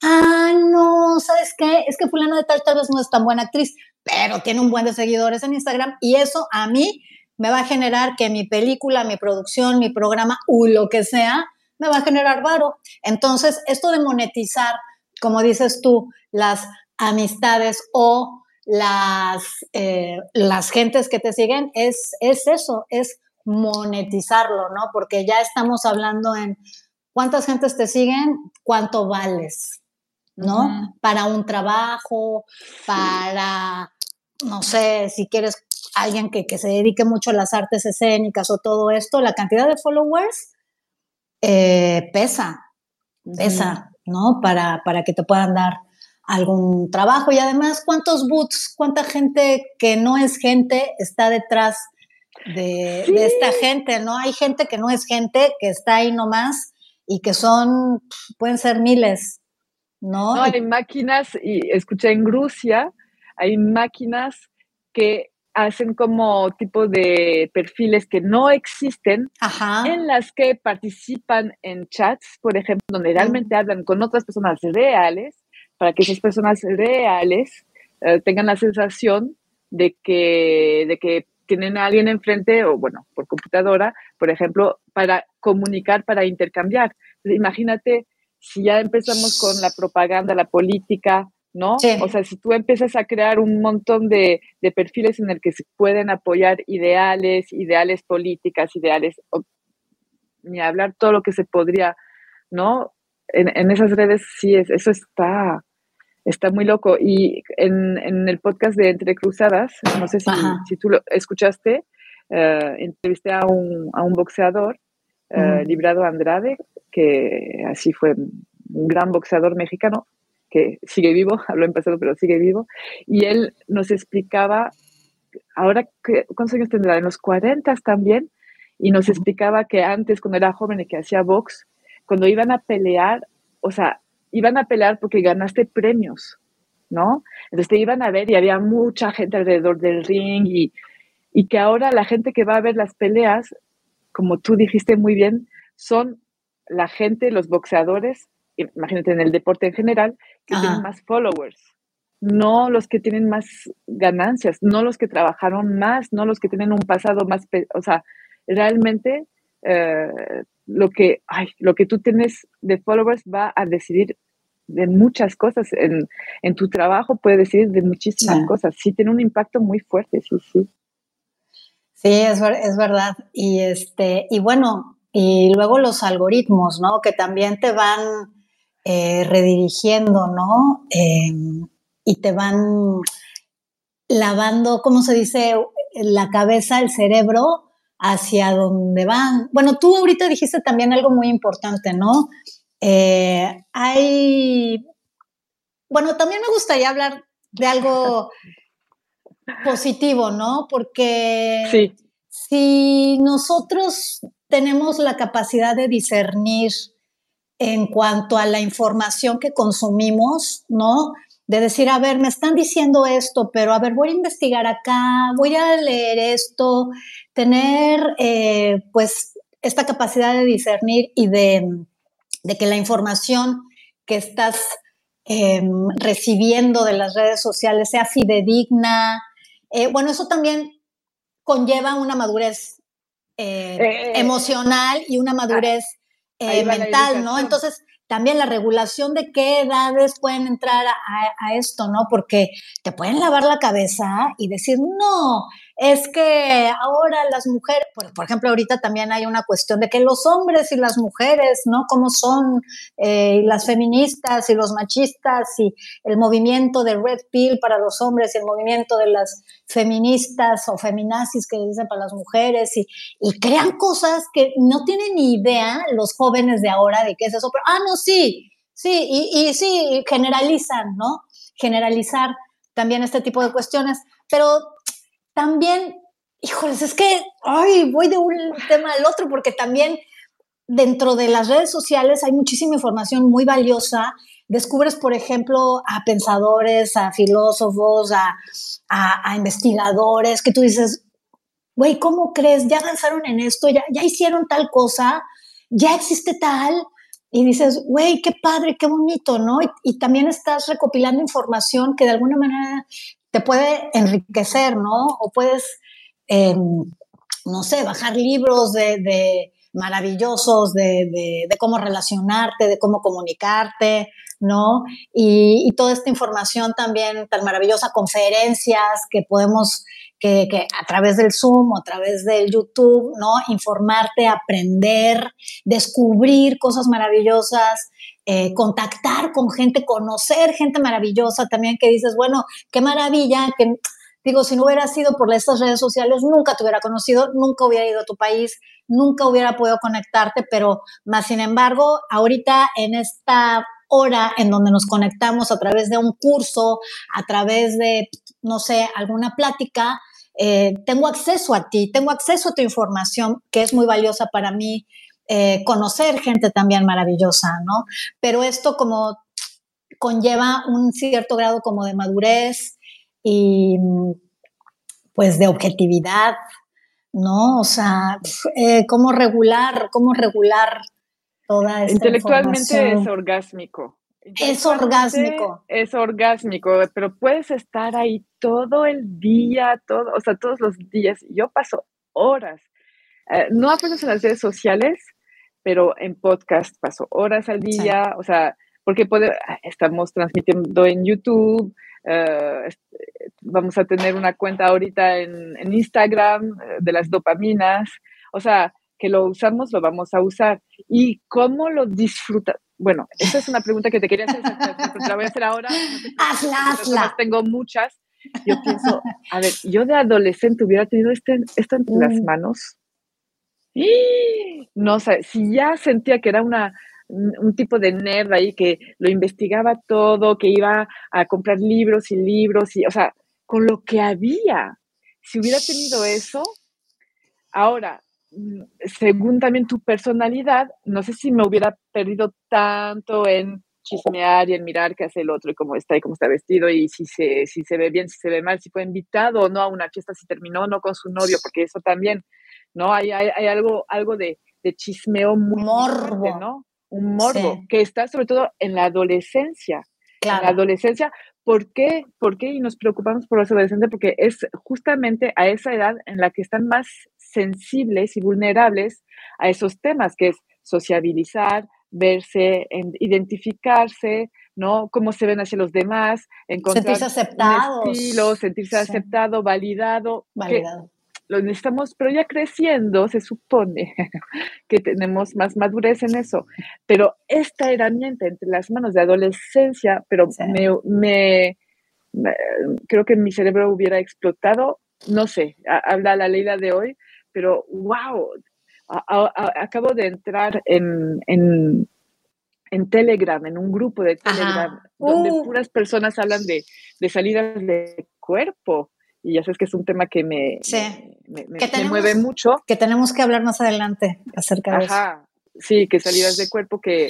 Ah, no, ¿sabes qué? Es que fulano de tal tal vez no es tan buena actriz, pero tiene un buen de seguidores en Instagram y eso a mí me va a generar que mi película, mi producción, mi programa o lo que sea me va a generar varo. Entonces, esto de monetizar, como dices tú, las amistades o las, eh, las gentes que te siguen, es, es eso, es monetizarlo, ¿no? Porque ya estamos hablando en cuántas gentes te siguen, cuánto vales, ¿no? Para un trabajo, para, no sé, si quieres alguien que, que, se dedique mucho a las artes escénicas o todo esto, la cantidad de followers eh, pesa, pesa, ¿no? Para, para que te puedan dar algún trabajo y además cuántos boots, cuánta gente que no es gente está detrás de, esta gente, ¿no? Hay gente que no es gente, que está ahí nomás y que son, pueden ser miles, ¿no? No, hay máquinas, y escuché en Rusia, hay máquinas que hacen como tipo de perfiles que no existen, en las que participan en chats, por ejemplo, donde realmente hablan con otras personas reales, para que esas personas reales eh, tengan la sensación de que, de que tienen a alguien enfrente, o bueno, por computadora, por ejemplo, para comunicar, para intercambiar. imagínate si ya empezamos con la propaganda, la política, ¿no? O sea, si tú empiezas a crear un montón de, perfiles en el que se pueden apoyar ideales, ideales políticas, ideales, ni hablar todo lo que se podría, ¿no? En, esas redes sí, es, eso está, está muy loco. Y en, el podcast de Entre Cruzadas, no sé si, tú lo escuchaste, eh, entrevisté a un, a un boxeador, eh, Librado Andrade, que así fue un gran boxeador mexicano, que sigue vivo, habló en pasado, pero sigue vivo, y él nos explicaba, ahora, ¿cuántos años tendrá? En los 40 también, y nos explicaba que antes, cuando era joven y que hacía box, cuando iban a pelear, o sea, iban a pelear porque ganaste premios, ¿no? Entonces te iban a ver y había mucha gente alrededor del ring y, y que ahora la gente que va a ver las peleas, como tú dijiste muy bien, son la gente, los boxeadores imagínate en el deporte en general, que tienen más followers, no los que tienen más ganancias, no los que trabajaron más, no los que tienen un pasado más, o sea, realmente eh, lo, que, ay, lo que tú tienes de followers va a decidir de muchas cosas. En, en tu trabajo puede decidir de muchísimas cosas. Sí, tiene un impacto muy fuerte, sí, sí. Sí, es, es verdad. Y, este, y bueno, y luego los algoritmos, ¿no? Que también te van eh, redirigiendo, ¿no? Em, y te van lavando, ¿cómo se dice? La cabeza, el cerebro hacia donde van. Bueno, tú ahorita dijiste también algo muy importante, ¿no? Eh, hay, bueno, también me gustaría hablar de algo positivo, ¿no? Porque si nosotros tenemos la capacidad de discernir en cuanto a la información que consumimos, ¿no? De decir, a ver, me están diciendo esto, pero a ver, voy a investigar acá, voy a leer esto, tener eh, pues esta capacidad de discernir y de, que la información que estás em, recibiendo de las redes sociales sea fidedigna. Eh, bueno, eso también conlleva una madurez eh, emocional y una madurez eh, mental, ¿no? Entonces, también la regulación de qué edades pueden entrar a, esto, ¿no? Porque te pueden lavar la cabeza y decir, no, es que ahora las mujeres, por, ejemplo, ahorita también hay una cuestión de que los hombres y las mujeres, ¿no? ¿Cómo son eh, las feministas y los machistas y el movimiento de Red Pill para los hombres y el movimiento de las feministas o feminazis que dicen para las mujeres y, y crean cosas que no tienen ni idea los jóvenes de ahora de qué es eso, pero, ah, no, sí, sí, y, y sí, generalizan, ¿no? Generalizar también este tipo de cuestiones, pero también, híjoles, es que, ay, voy de un tema al otro porque también dentro de las redes sociales hay muchísima información muy valiosa. Descubres, por ejemplo, a pensadores, a filósofos, a, a, investigadores, que tú dices, güey, ¿cómo crees? Ya avanzaron en esto, ya, ya hicieron tal cosa, ya existe tal. Y dices, güey, qué padre, qué bonito, ¿no? Y, y, también estás recopilando información que de alguna manera te puede enriquecer, ¿no? O puedes, em, no sé, bajar libros de, maravillosos de, cómo relacionarte, de cómo comunicarte, ¿no? Y, toda esta información también tan maravillosa, conferencias que podemos, que, que, a través del Zoom a través del YouTube, ¿no? Informarte, aprender, descubrir cosas maravillosas, eh, contactar con gente, conocer gente maravillosa también que dices, bueno, qué maravilla, que digo, si no hubiera sido por estas redes sociales, nunca te hubiera conocido, nunca hubiera ido a tu país, nunca hubiera podido conectarte, pero más sin embargo, ahorita en esta hora en donde nos conectamos a través de un curso, a través de, no sé, alguna plática, eh, tengo acceso a ti, tengo acceso a tu información, que es muy valiosa para mí, eh, conocer gente también maravillosa, ¿no? Pero esto como conlleva un cierto grado como de madurez y pues de objetividad, ¿no? O sea, eh, cómo regular, cómo regular toda esta Intelectualmente es orgásmico. Es orgásmico. Es orgásmico, pero puedes estar ahí todo el día, todo, o sea, todos los días. Yo paso horas, eh, no apenas en las redes sociales, pero en podcast paso horas al día, o sea, porque estamos transmitiendo en YouTube, eh, vamos a tener una cuenta ahorita en, Instagram eh, de las dopaminas, o sea, que lo usamos, lo vamos a usar. ¿Y cómo lo disfrutas? Bueno, esa es una pregunta que te quería hacer, la voy a hacer ahora. hazla, hazla. Tengo muchas. Yo pienso, a ver, yo de adolescente hubiera tenido este, esto entre las mm. manos, no sé, si ya sentía que era una, un tipo de nerd ahí que lo investigaba todo, que iba a comprar libros y libros, y, o sea, con lo que había, si hubiera tenido eso, ahora, mm, según también tu personalidad, no sé si me hubiera perdido tanto en chismear y en mirar qué hace el otro y cómo está y cómo está vestido y si se, si se ve bien, si se ve mal, si fue invitado o no a una fiesta, si terminó o no con su novio, porque eso también ¿no? Hay, hay, algo, algo de, chismeo muy morbo, ¿no? Un morbo que está sobre todo en la adolescencia. En la adolescencia, ¿por qué? ¿Por qué? Y nos preocupamos por los adolescentes porque es justamente a esa edad en la que están más sensibles y vulnerables a esos temas, que es sociabilizar, verse, identificarse, ¿no? Cómo se ven hacia los demás, encontrar sentirse aceptados. estilo, sentirse aceptado, validado. Validado lo necesitamos, pero ya creciendo se supone que tenemos más madurez en eso. Pero esta herramienta entre las manos de adolescencia, pero me, creo que mi cerebro hubiera explotado, no sé, habla la ley de hoy, pero wow, acabo de entrar en, en, Telegram, en un grupo de Telegram, donde uh. puras personas hablan de, de salidas de cuerpo y ya sabes que es un tema que me, me, mueve mucho. Que tenemos que hablar más adelante acerca de Ajá, sí, que salidas de cuerpo que,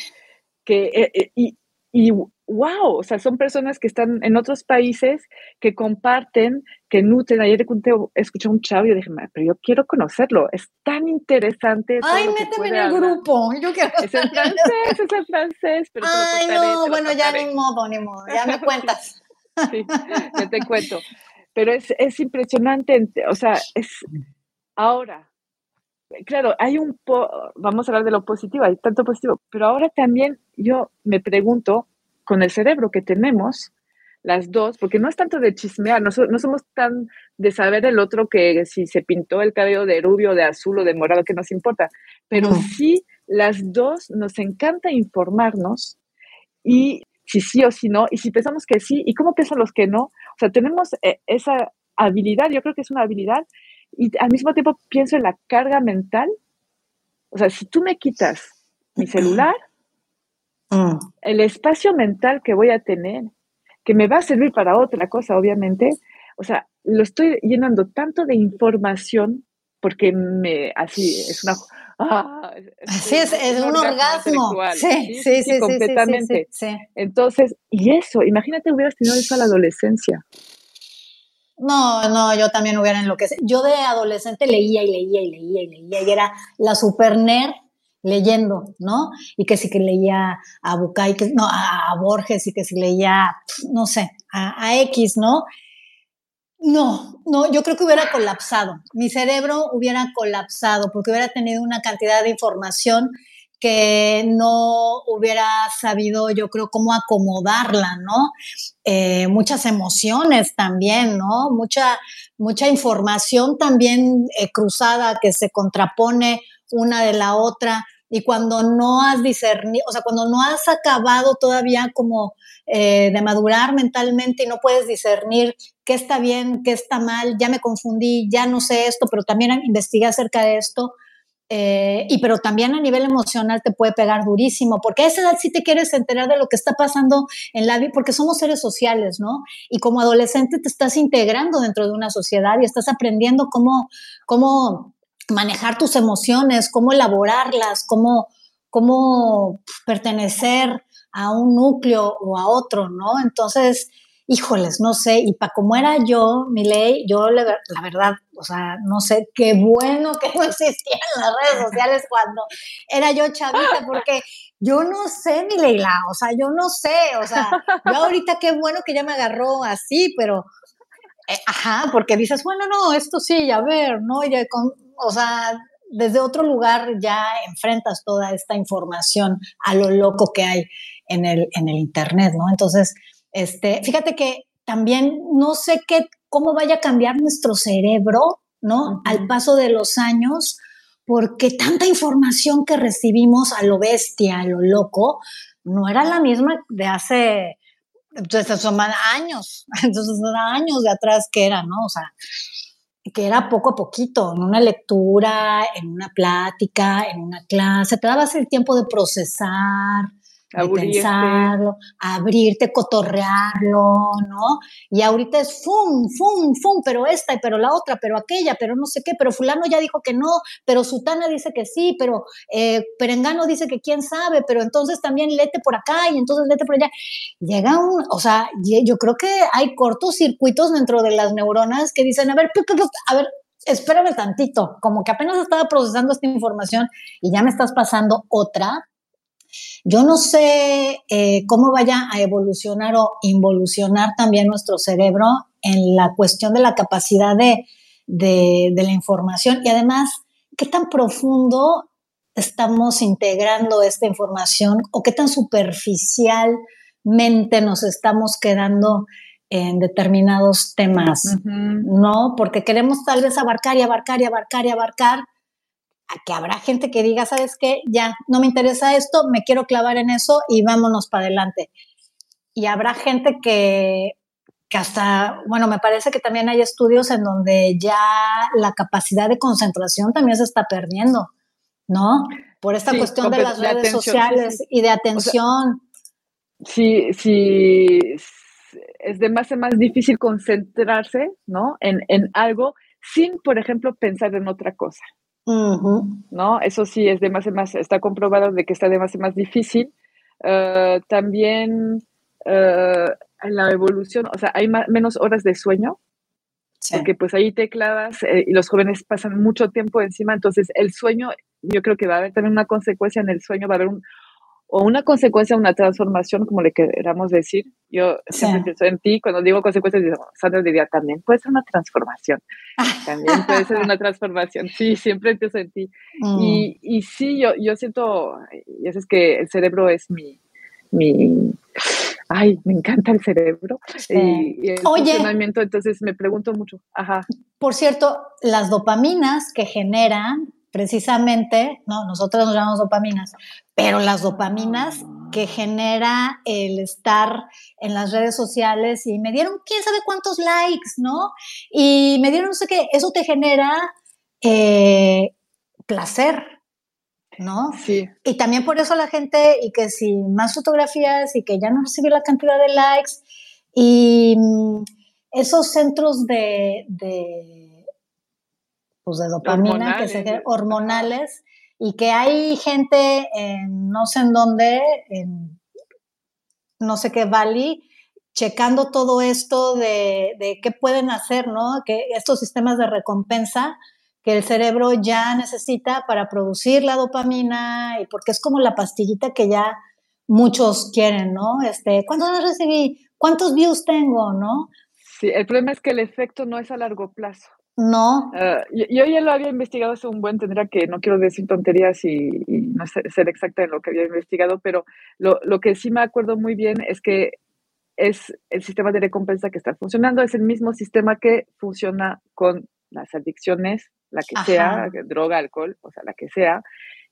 que eh, eh, y, y wow, o sea, son personas que están en otros países, que comparten, que nutren. Ayer escuché un chavo y yo dije, pero yo quiero conocerlo, es tan interesante. Ay, méteme en el grupo, yo quiero Es en francés, es en francés, pero Ay, no, bueno, ya ni modo, ni modo, ya me cuentas. sí, ya te cuento pero es, es impresionante, o sea, es ahora, claro, hay un, vamos a hablar de lo positivo, hay tanto positivo, pero ahora también yo me pregunto, con el cerebro que tenemos, las dos, porque no es tanto de chismear, no, no, somos tan de saber el otro que si se pintó el cabello de rubio, de azul o de morado, que nos importa, pero sí las dos nos encanta informarnos y si sí o si no, y si pensamos que sí, y cómo piensan los que no. O sea, tenemos eh, esa habilidad, yo creo que es una habilidad, y al mismo tiempo pienso en la carga mental. O sea, si tú me quitas mi celular, mm. el espacio mental que voy a tener, que me va a servir para otra cosa, obviamente, o sea, lo estoy llenando tanto de información porque me, así, es una Ah, Así es, es un, orgasmo. Sí, sí, sí, completamente. Entonces, y eso, imagínate hubieras tenido eso a la adolescencia. No, no, yo también hubiera enloquecido. Yo de adolescente leía y leía y leía y leía y era la super nerd leyendo, ¿no? Y que sí que leía a Bucay, que, no, a, Borges y que sí leía, no sé, a, a X, ¿no? No, no, yo creo que hubiera colapsado. Mi cerebro hubiera colapsado porque hubiera tenido una cantidad de información que no hubiera sabido, yo creo, cómo acomodarla, ¿no? Eh, muchas emociones también, ¿no? Mucha, mucha información también eh, cruzada que se contrapone una de la otra. Y cuando no has discernido, o sea, cuando no has acabado todavía como eh, de madurar mentalmente y no puedes discernir qué está bien, qué está mal, ya me confundí, ya no sé esto, pero también investigué acerca de esto. Eh, y pero también a nivel emocional te puede pegar durísimo, porque a esa edad sí te quieres enterar de lo que está pasando en la vida, porque somos seres sociales, ¿no? Y como adolescente te estás integrando dentro de una sociedad y estás aprendiendo cómo, cómo manejar tus emociones, cómo elaborarlas, cómo, cómo pertenecer a un núcleo o a otro, ¿no? Entonces, híjoles, no sé, y para como era yo, mi ley, yo la verdad, o sea, no sé, qué bueno que no existían las redes sociales cuando era yo chavita, porque yo no sé, mi Leila, o sea, yo no sé, o sea, yo ahorita qué bueno que ya me agarró así, pero, eh, ajá, porque dices, bueno, no, esto sí, a ver, ¿no? Ya con, o sea, desde otro lugar ya enfrentas toda esta información a lo loco que hay en el, en el Internet, ¿no? Entonces, este, fíjate que también no sé qué, cómo vaya a cambiar nuestro cerebro, ¿no? Al paso de los años, porque tanta información que recibimos a lo bestia, a lo loco, no era la misma de hace, entonces son años, entonces años de atrás que era, ¿no? O sea, que era poco a poquito, en una lectura, en una plática, en una clase, te dabas el tiempo de procesar, de pensarlo, abrirte, cotorrearlo, ¿no? Y ahorita es fum, fum, fum, pero esta, pero la otra, pero aquella, pero no sé qué, pero fulano ya dijo que no, pero Sutana dice que sí, pero eh, Perengano dice que quién sabe, pero entonces también lete por acá y entonces lete por allá. Llega un, o sea, yo creo que hay cortocircuitos dentro de las neuronas que dicen, a ver, a ver, espérame tantito, como que apenas estaba procesando esta información y ya me estás pasando otra, yo no sé eh, cómo vaya a evolucionar o involucionar también nuestro cerebro en la cuestión de la capacidad de, la información. Y además qué tan profundo estamos integrando esta información o qué tan superficialmente nos estamos quedando en determinados temas, ¿no? Porque queremos tal vez abarcar y abarcar y abarcar y abarcar que habrá gente que diga, ¿sabes qué? Ya, no me interesa esto, me quiero clavar en eso y vámonos para adelante. Y habrá gente que, que hasta, bueno, me parece que también hay estudios en donde ya la capacidad de concentración también se está perdiendo, ¿no? Por esta cuestión de las redes sociales y de atención. sí, sí, es de más en más difícil concentrarse, ¿no? En, en algo sin, por ejemplo, pensar en otra cosa. ¿No? Eso sí es de más más, está comprobado de que está de más más difícil. Eh, también eh, en la evolución, o sea, hay menos horas de sueño, porque pues ahí te clavas eh, y los jóvenes pasan mucho tiempo encima, entonces el sueño, yo creo que va a haber también una consecuencia en el sueño, va a haber un, o una consecuencia, una transformación, como le queramos decir. Yo siempre pienso en ti, cuando digo consecuencias, digo, Sandra diría también, puede ser una transformación. También puede ser una transformación. Sí, siempre pienso en ti. Mm. Y, y, sí, yo, yo siento, y eso es que el cerebro es mi, mi ay, me encanta el cerebro y, el funcionamiento, entonces me pregunto mucho. Ajá. Por cierto, las dopaminas que generan precisamente, no, nosotros nos llamamos dopaminas, pero las dopaminas que genera el estar en las redes sociales y me dieron quién sabe cuántos likes, ¿no? Y me dieron no sé qué, eso te genera eh, placer, ¿no? Sí. Y también por eso la gente, y que si más fotografías y que ya no recibió la cantidad de likes, y mm, esos centros de, de, pues de dopamina, que se hormonales, y que hay gente en no sé en dónde, en no sé qué Valley, checando todo esto de, de qué pueden hacer, ¿no? Que estos sistemas de recompensa que el cerebro ya necesita para producir la dopamina y porque es como la pastillita que ya muchos quieren, ¿no? Este, ¿cuántos recibí? ¿Cuántos views tengo, no? Sí, el problema es que el efecto no es a largo plazo. No. Ah, yo, ya lo había investigado hace un buen, tendría que, no quiero decir tonterías y, no ser, exacta en lo que había investigado, pero lo, lo, que sí me acuerdo muy bien es que es el sistema de recompensa que está funcionando, es el mismo sistema que funciona con las adicciones la que sea, droga, alcohol, o sea, la que sea,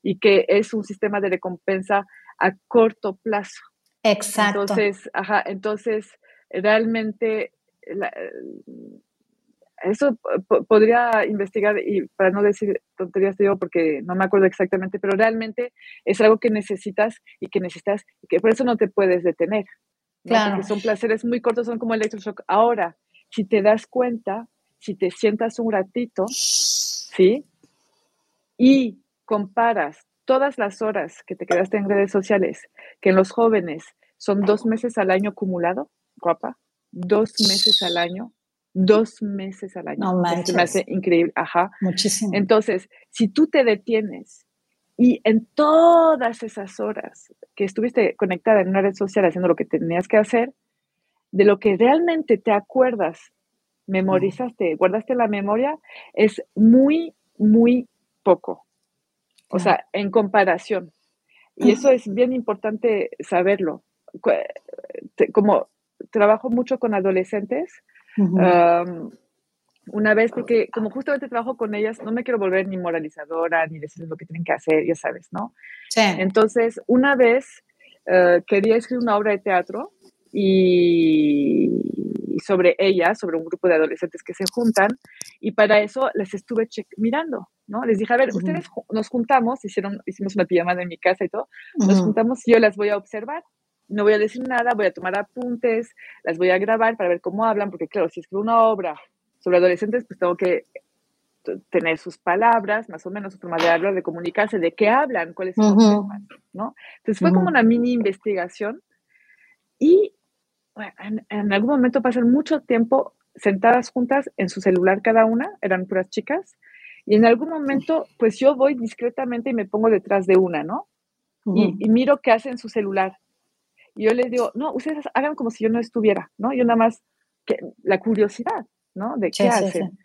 y que es un sistema de recompensa a corto plazo. Exacto. Entonces, ajá, entonces realmente eso podría investigar y para no decir tonterías digo porque no me acuerdo exactamente, pero realmente es algo que necesitas y que necesitas y que por eso no te puedes detener. Claro. Porque son placeres muy cortos, son como electroshock. Ahora, si te das cuenta, si te sientas un ratito, ¿sí? Y comparas todas las horas que te quedaste en redes sociales, que en los jóvenes son dos meses al año acumulado, guapa, dos meses al año, dos meses al año. No manches. me hace increíble, ajá. Muchísimo. Entonces, si tú te detienes y en todas esas horas que estuviste conectada en una red social haciendo lo que tenías que hacer, de lo que realmente te acuerdas memorizaste, guardaste la memoria, es muy, muy poco. O sea, en comparación. Y eso es bien importante saberlo. Como trabajo mucho con adolescentes, una vez, porque como justamente trabajo con ellas, no me quiero volver ni moralizadora, ni decirles lo que tienen que hacer, ya sabes, ¿no? Sí. Entonces, una vez eh, quería escribir una obra de teatro y sobre ella, sobre un grupo de adolescentes que se juntan, y para eso les estuve mirando, ¿no? Les dije, a ver, ustedes nos juntamos, hicieron, hicimos una pijamada en mi casa y todo, nos juntamos y yo las voy a observar, no voy a decir nada, voy a tomar apuntes, las voy a grabar para ver cómo hablan, porque claro, si escribo una obra sobre adolescentes, pues tengo que tener sus palabras, más o menos su forma de hablar, de comunicarse, de qué hablan, cuáles son los temas, ¿no? Entonces fue como una mini investigación y en, algún momento pasan mucho tiempo sentadas juntas en su celular cada una, eran puras chicas, y en algún momento, pues yo voy discretamente y me pongo detrás de una, ¿no? y, miro qué hace en su celular. Y yo les digo, no, ustedes hagan como si yo no estuviera, ¿no? Yo nada más, que, la curiosidad, ¿no? De qué hacen.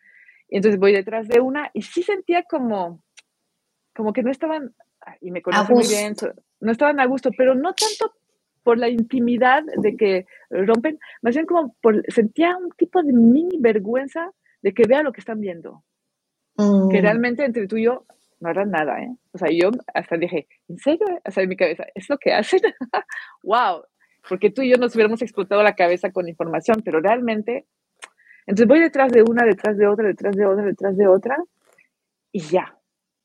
Y entonces voy detrás de una y sí sentía como, como que no estaban, y me conocen muy bien, no estaban a gusto, pero no tanto por la intimidad de que rompen, más bien como por, sentía un tipo de mini vergüenza de que vea lo que están viendo. Que mm. realmente entre tú y yo no era nada, ¿eh? O sea, yo hasta dije, ¿en serio? O sea, en mi cabeza, ¿es lo que hacen? ¡Wow! Porque tú y yo nos hubiéramos explotado la cabeza con información, pero realmente, entonces voy detrás de una, detrás de otra, detrás de otra, detrás de otra, y ya.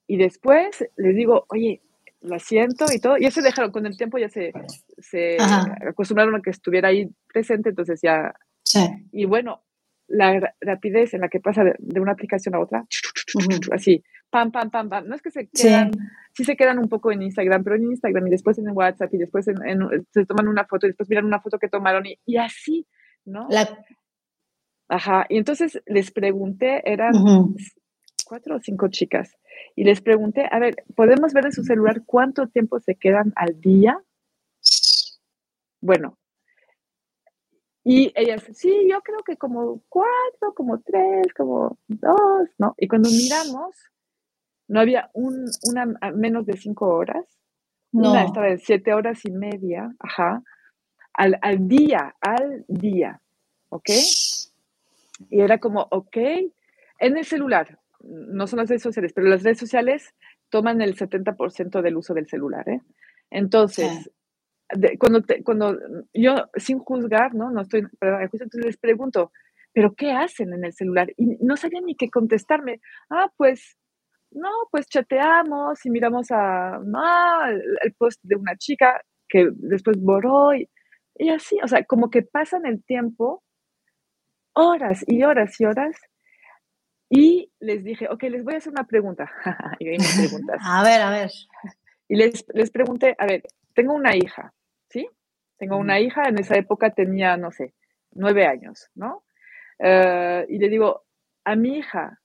Y después les digo, oye, lo siento y todo. Ya se dejaron, con el tiempo ya se, se acostumbraron a que estuviera ahí presente, entonces ya. Sí. Y bueno, la rapidez en la que pasa de, una aplicación a otra, así, pam, pam, pam, pam. No es que se quedan, sí. se quedan un poco en Instagram, pero en Instagram y después en WhatsApp y después en, se toman una foto y después miran una foto que tomaron y, y así, ¿no? Ajá, y entonces les pregunté, eran cuatro o cinco chicas, y les pregunté, a ver, ¿podemos ver en su celular cuánto tiempo se quedan al día? Bueno, y ellas, sí, yo creo que como cuatro, como tres, como dos, ¿no? Y cuando miramos, no había un, una menos de cinco horas. No. Una estaba en siete horas y media, ajá. al, al día, al día, ¿ok? Y era como, ok, en el celular, no son las redes sociales, pero las redes sociales toman el 70% del uso del celular, ¿eh? Entonces, cuando, cuando yo, sin juzgar, ¿no? No estoy, entonces les pregunto, ¿pero qué hacen en el celular? Y no sabían ni qué contestarme. Ah, pues, no, pues chateamos y miramos a, el post de una chica que después borró y, y así, o sea, como que pasan el tiempo horas y horas y horas y les dije, ok, les voy a hacer una pregunta. y ahí me preguntas. a ver, a ver. Y les, les pregunté, a ver, tengo una hija, ¿sí? Tengo una hija, en esa época tenía, no sé, nueve años, ¿no? Eh, y le digo, a mi hija,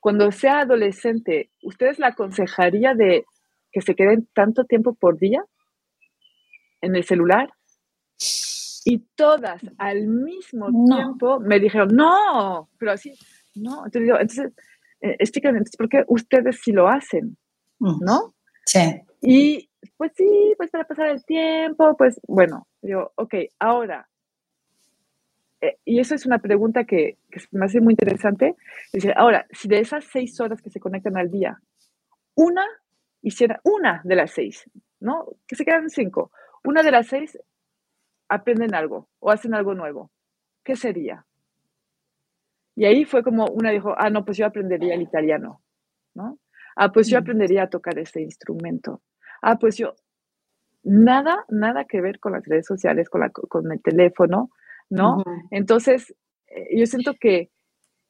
cuando sea adolescente, ¿ustedes la aconsejaría de que se queden tanto tiempo por día en el celular? Y todas al mismo tiempo me dijeron, no, pero así, ¿no? Entonces digo, entonces, eh, entonces, ¿por qué ustedes sí lo hacen? ¿No? Sí. Y pues sí, pues para pasar el tiempo, pues bueno, digo, ok, ahora, eh, y eso es una pregunta que, que, me hace muy interesante, dice, ahora, si de esas seis horas que se conectan al día, una hiciera, una de las seis, ¿no? Que se quedan cinco, una de las seis aprenden algo o hacen algo nuevo, ¿qué sería? Y ahí fue como una dijo, ah, no, pues yo aprendería el italiano, ¿no? Ah, pues yo aprendería a tocar este instrumento. Ah, pues yo, nada, nada que ver con las redes sociales, con, la, con el teléfono, ¿no? Entonces, eh, yo siento que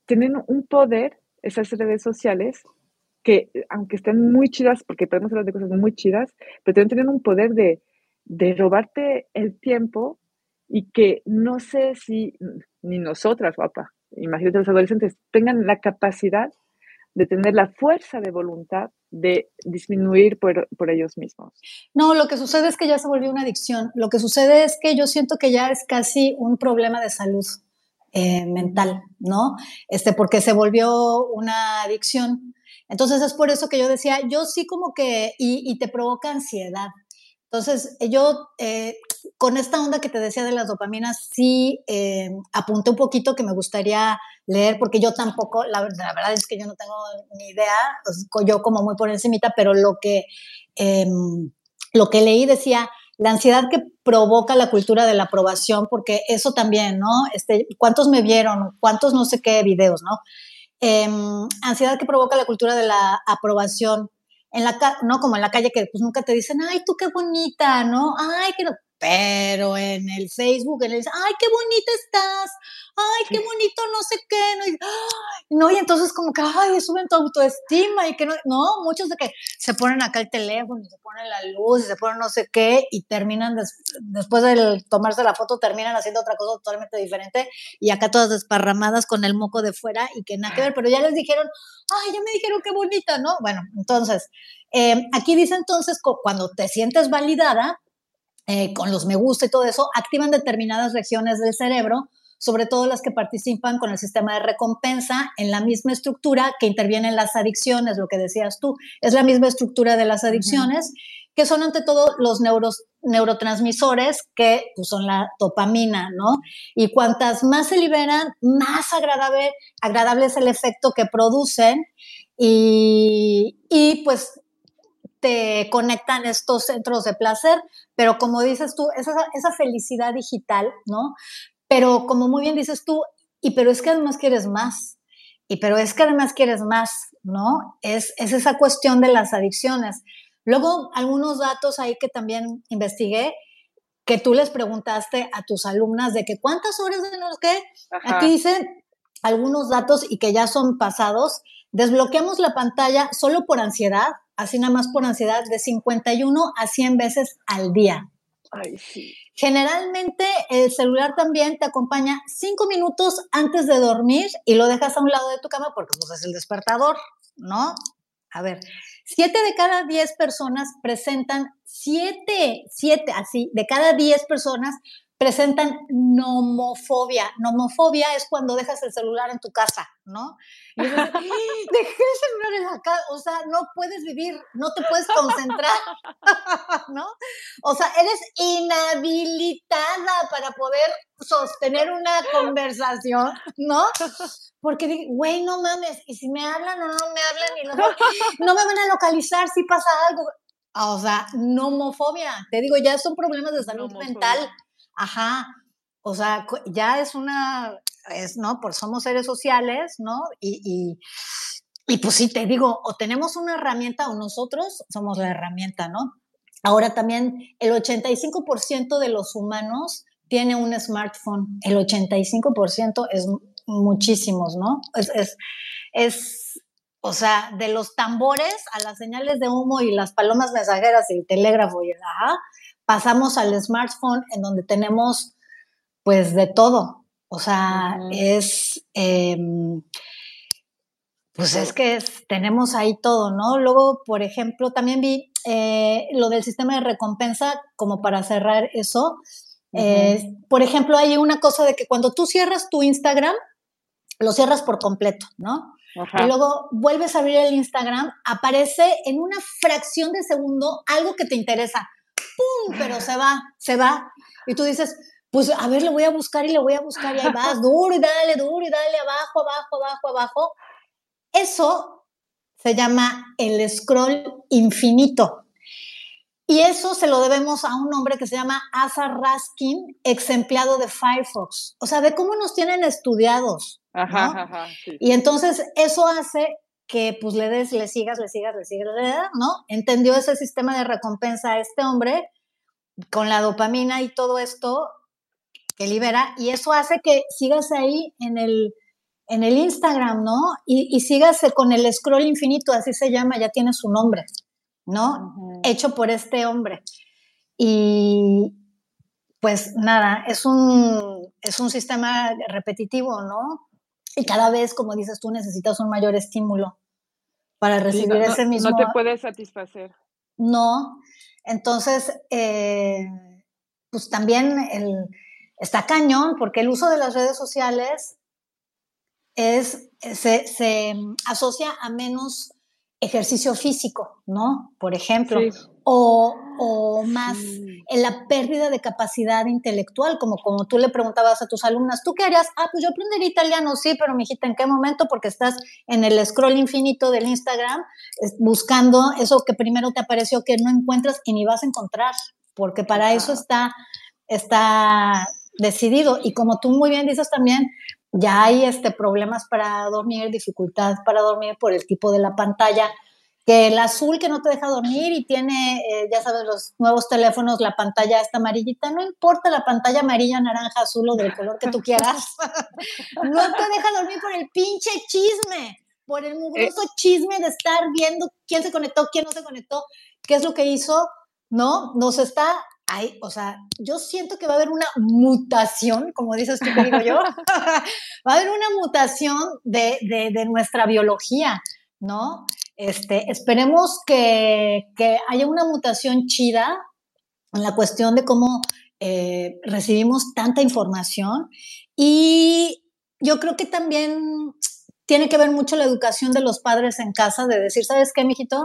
tienen un poder esas redes sociales que, aunque estén muy chidas, porque podemos hablar de cosas muy chidas, pero también tienen un poder de, de robarte el tiempo y que no sé si ni nosotras, papá, imagínate los adolescentes, tengan la capacidad de tener la fuerza de voluntad de disminuir por, ellos mismos. No, lo que sucede es que ya se volvió una adicción. Lo que sucede es que yo siento que ya es casi un problema de salud eh, mental, ¿no? Este, porque se volvió una adicción. Entonces es por eso que yo decía, yo sí como que, y, y te provoca ansiedad. Entonces, yo eh, con esta onda que te decía de las dopaminas, sí eh, apunté un poquito que me gustaría leer, porque yo tampoco, la, verdad es que yo no tengo ni idea, pues, yo como muy por encimita, pero lo que, em, lo que leí decía, la ansiedad que provoca la cultura de la aprobación, porque eso también, ¿no? Este, ¿Cuántos me vieron? ¿Cuántos no sé qué videos, no? Em, ansiedad que provoca la cultura de la aprobación en la no como en la calle que pues nunca te dicen, ay, tú qué bonita, ¿no? Ay, que. Pero en el Facebook, en el, ay, qué bonita estás, ay, qué bonito, no sé qué, ¿no? Y, no, y entonces como que, ay, suben tu autoestima y que no, no, muchos de que se ponen acá el teléfono, se ponen la luz, se ponen no sé qué, y terminan, después de tomarse la foto, terminan haciendo otra cosa totalmente diferente, y acá todas desparramadas con el moco de fuera y que nada que ver, pero ya les dijeron, ay, ya me dijeron qué bonita, ¿no? Bueno, entonces, eh, aquí dice entonces, cuando te sientes validada, eh, con los me gusta y todo eso, activan determinadas regiones del cerebro, sobre todo las que participan con el sistema de recompensa en la misma estructura que interviene en las adicciones, lo que decías tú, es la misma estructura de las adicciones, que son ante todo los neurotransmisores que pues, son la dopamina, ¿no? Y cuantas más se liberan, más agradable, agradable es el efecto que producen y, y pues te conectan estos centros de placer, pero como dices tú, esa, esa felicidad digital, ¿no? Pero como muy bien dices tú, y pero es que además quieres más, y pero es que además quieres más, ¿no? Es, es esa cuestión de las adicciones. Luego, algunos datos ahí que también investigué, que tú les preguntaste a tus alumnas de que cuántas horas de los que, aquí dicen algunos datos y que ya son pasados, desbloqueamos la pantalla solo por ansiedad, así nada más por ansiedad, de 51 a 100 veces al día. Ay, sí. Generalmente el celular también te acompaña cinco minutos antes de dormir y lo dejas a un lado de tu cama porque pues, es el despertador, ¿no? A ver, siete de cada diez personas presentan, siete, siete, así, de cada diez personas presentan nomofobia. Nomofobia es cuando dejas el celular en tu casa, ¿no? Y dejé el celular en la casa, o sea, no puedes vivir, no te puedes concentrar, ¿no? O sea, eres inhabilitada para poder sostener una conversación, ¿no? Porque, güey, no mames, y si me hablan o no me hablan, y no me van a localizar si pasa algo. O sea, nomofobia, te digo, ya son problemas de salud mental Ajá, o sea, ya es una, es, ¿no? Por somos seres sociales, ¿no? Y, y, pues sí, te digo, o tenemos una herramienta o nosotros somos la herramienta, ¿no? Ahora también el 85% de los humanos tiene un smartphone, el 85% es muchísimos, ¿no? Es, es, es, o sea, de los tambores a las señales de humo y las palomas mensajeras y el telégrafo y ajá, pasamos al smartphone en donde tenemos pues de todo. O sea, es, em, pues es que tenemos ahí todo, ¿no? Luego, por ejemplo, también vi eh, lo del sistema de recompensa, como para cerrar eso. Eh, por ejemplo, hay una cosa de que cuando tú cierras tu Instagram, lo cierras por completo, ¿no? Y luego vuelves a abrir el Instagram, aparece en una fracción de segundo algo que te interesa. ¡Pum! Pero se va, se va. Y tú dices, pues a ver, le voy a buscar y le voy a buscar y ahí vas, duro y dale, duro y dale, abajo, abajo, abajo, abajo. Eso se llama el scroll infinito. Y eso se lo debemos a un hombre que se llama Asa Raskin, ex empleado de Firefox. O sea, de cómo nos tienen estudiados. Ajá, Y entonces eso hace que pues le des, le sigas, le sigas, le sigas, ¿no? Entendió ese sistema de recompensa a este hombre con la dopamina y todo esto que libera y eso hace que sigas ahí en el, en el Instagram, ¿no? Y, y sigas con el scroll infinito, así se llama, ya tiene su nombre, ¿no? Hecho por este hombre. Y pues nada, es un, es un sistema repetitivo, ¿no? Y cada vez, como dices tú, necesitas un mayor estímulo para recibir ese mismo... No te puedes satisfacer. No. Entonces, eh, pues también el, está cañón, porque el uso de las redes sociales es, se, se asocia a menos ejercicio físico, ¿no? Por ejemplo, o, o, más en la pérdida de capacidad intelectual, como, como tú le preguntabas a tus alumnas, ¿tú qué harías? Ah, pues yo aprendería italiano, sí, pero mijita, ¿en qué momento? Porque estás en el scroll infinito del Instagram buscando eso que primero te apareció que no encuentras y ni vas a encontrar, porque para eso está, está decidido. Y como tú muy bien dices también, ya hay este, problemas para dormir, dificultad para dormir por el tipo de la pantalla, que el azul que no te deja dormir y tiene, eh, ya sabes, los nuevos teléfonos, la pantalla está amarillita, no importa la pantalla amarilla, naranja, azul o del color que tú quieras, no te deja dormir por el pinche chisme, por el mugroso chisme de estar viendo quién se conectó, quién no se conectó, qué es lo que hizo, ¿no? Nos está o sea, yo siento que va a haber una mutación, como dices tú que digo yo, va a haber una mutación de, de, nuestra biología, ¿no? Este, esperemos que, que, haya una mutación chida en la cuestión de cómo eh, recibimos tanta información y yo creo que también tiene que ver mucho la educación de los padres en casa, de decir, ¿sabes qué, mijito?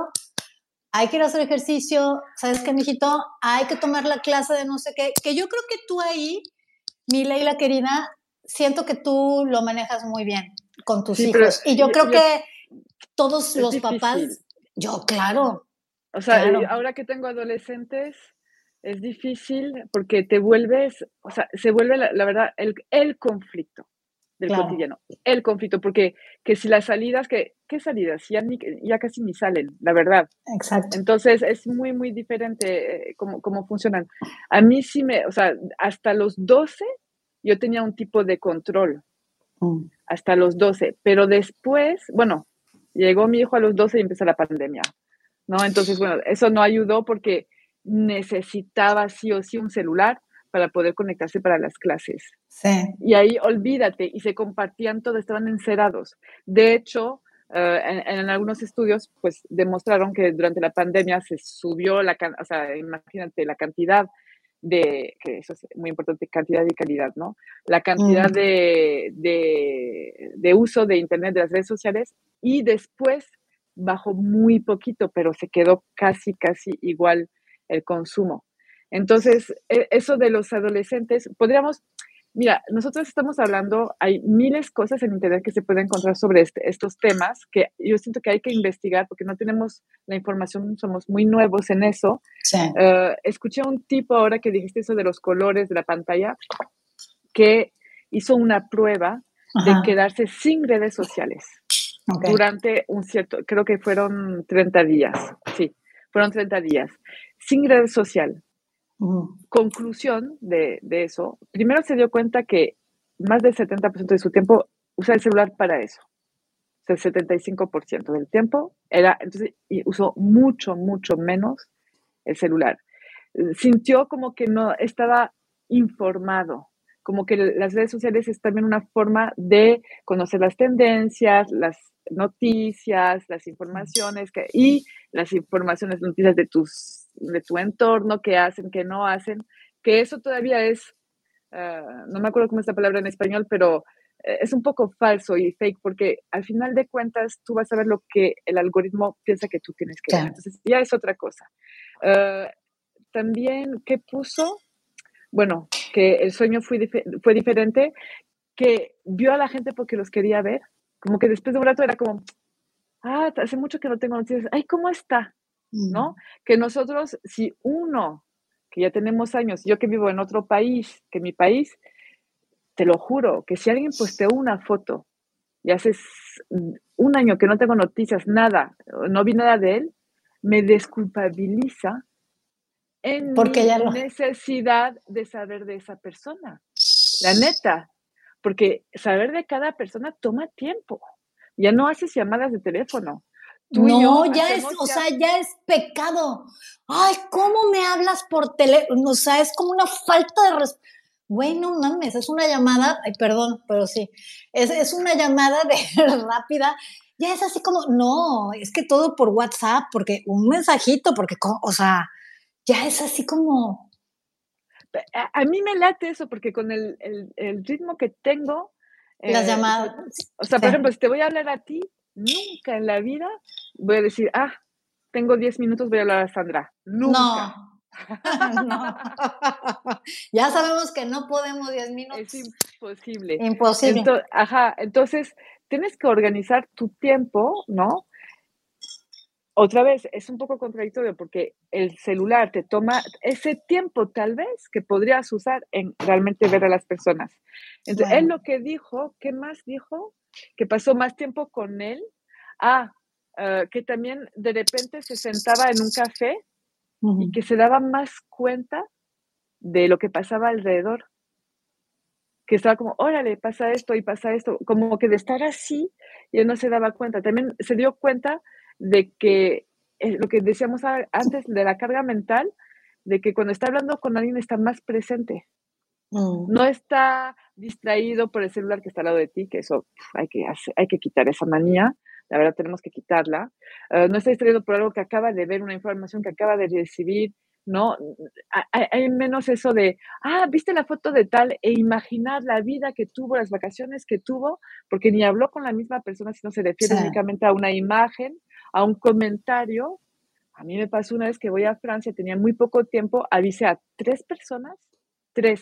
hay que ir a hacer ejercicio, ¿sabes qué, mijito? Hay que tomar la clase de no sé qué, que yo creo que tú ahí, mi Leila querida, siento que tú lo manejas muy bien con tus hijos. Y yo creo que todos los papás, yo, claro. O sea, ahora que tengo adolescentes, es difícil porque te vuelves, o sea, se vuelve la, verdad el, el conflicto del cotidiano, el conflicto, porque que si las salidas, que, ¿qué salidas? Ya, ya casi ni salen, la verdad. Exacto. Entonces es muy, muy diferente eh, cómo, cómo funcionan. A mí sí me, o sea, hasta los 12 yo tenía un tipo de control, mm. hasta los 12, pero después, bueno, llegó mi hijo a los 12 y empezó la pandemia, ¿no? Entonces, bueno, eso no ayudó porque necesitaba sí o sí un celular para poder conectarse para las clases. Sí. Y ahí olvídate, y se compartían todo, estaban encerrados. De hecho, eh, en, algunos estudios, pues demostraron que durante la pandemia se subió la, o sea, imagínate, la cantidad de, que eso es muy importante, cantidad y calidad, ¿no? La cantidad de, de, uso de Internet, de las redes sociales, y después bajó muy poquito, pero se quedó casi, casi igual el consumo. Entonces, e, eso de los adolescentes, podríamos, Mira, nosotros estamos hablando, hay miles de cosas en Internet que se pueden encontrar sobre este, estos temas que yo siento que hay que investigar porque no tenemos la información, somos muy nuevos en eso. Sí. Eh, escuché a un tipo ahora que dijiste eso de los colores de la pantalla, que hizo una prueba de quedarse sin redes sociales durante un cierto, creo que fueron 30 días, sí, fueron 30 días, sin Conclusión de, eso, primero se dio cuenta que más del 70% de su tiempo usa el celular para eso. O sea, el 75% del tiempo era, entonces, y usó mucho, mucho menos el celular. Sintió como que no estaba informado, como que las redes sociales es también una forma de conocer las tendencias, las noticias, las informaciones que, y las informaciones, noticias de tus de tu entorno, qué hacen, qué no hacen, que eso todavía es, ah, no me acuerdo cómo es la palabra en español, pero eh, es un poco falso y fake porque al final de cuentas tú vas a ver lo que el algoritmo piensa que tú tienes que ver. Entonces ya es otra cosa. Ah, también, ¿qué puso? Bueno, que el sueño fue, fue diferente, que vio a la gente porque los quería ver, como que después de un rato era como, ah, hace mucho que no tengo noticias, ay, ¿cómo está? ¿No? Que nosotros, si uno, que ya tenemos años, yo que vivo en otro país que mi país, te lo juro, que si alguien posteó una foto y hace un año que no tengo noticias, nada, no vi nada de él, me desculpabiliza en Porque mi ya necesidad de saber de esa persona. La neta, porque saber de cada persona toma tiempo. Ya no haces llamadas de teléfono, no, ya es, o sea, ya es pecado. Ay, ¿cómo me hablas por teléfono? O sea, es como una falta de respeto. Bueno, mames, es una llamada, ay, perdón, pero sí, es, es una llamada de rápida. Ya es así como, no, es que todo por WhatsApp, porque un mensajito, porque, o sea, ya es así como... A, mí me late eso, porque con el, el, ritmo que tengo... Las eh, llamadas. O sea, por ejemplo, si te voy a hablar a ti, nunca en la vida voy a decir, ah, tengo 10 minutos, voy a hablar a Sandra. Nunca. No. no. ya sabemos que no podemos 10 minutos. Es imposible. Imposible. ajá, entonces tienes que organizar tu tiempo, ¿no? Otra vez, es un poco contradictorio porque el celular te toma ese tiempo tal vez que podrías usar en realmente ver a las personas. Entonces, él lo que dijo, ¿qué más dijo? que pasó más tiempo con él. Ah, eh, que también de repente se sentaba en un café y que se daba más cuenta de lo que pasaba alrededor. Que estaba como, órale, pasa esto y pasa esto. Como que de estar así, y él no se daba cuenta. También se dio cuenta de que eh, lo que decíamos antes de la carga mental, de que cuando está hablando con alguien está más presente. Mm. No está distraído por el celular que está al lado de ti, que eso hay que, hay que quitar esa manía, la verdad tenemos que quitarla. Eh, no está distraído por algo que acaba de ver, una información que acaba de recibir, ¿no? Hay, menos eso de, ah, viste la foto de tal e imaginar la vida que tuvo, las vacaciones que tuvo, porque ni habló con la misma persona, sino se refiere únicamente a una imagen, a un comentario. A mí me pasó una vez que voy a Francia, tenía muy poco tiempo, avisé a tres personas, tres,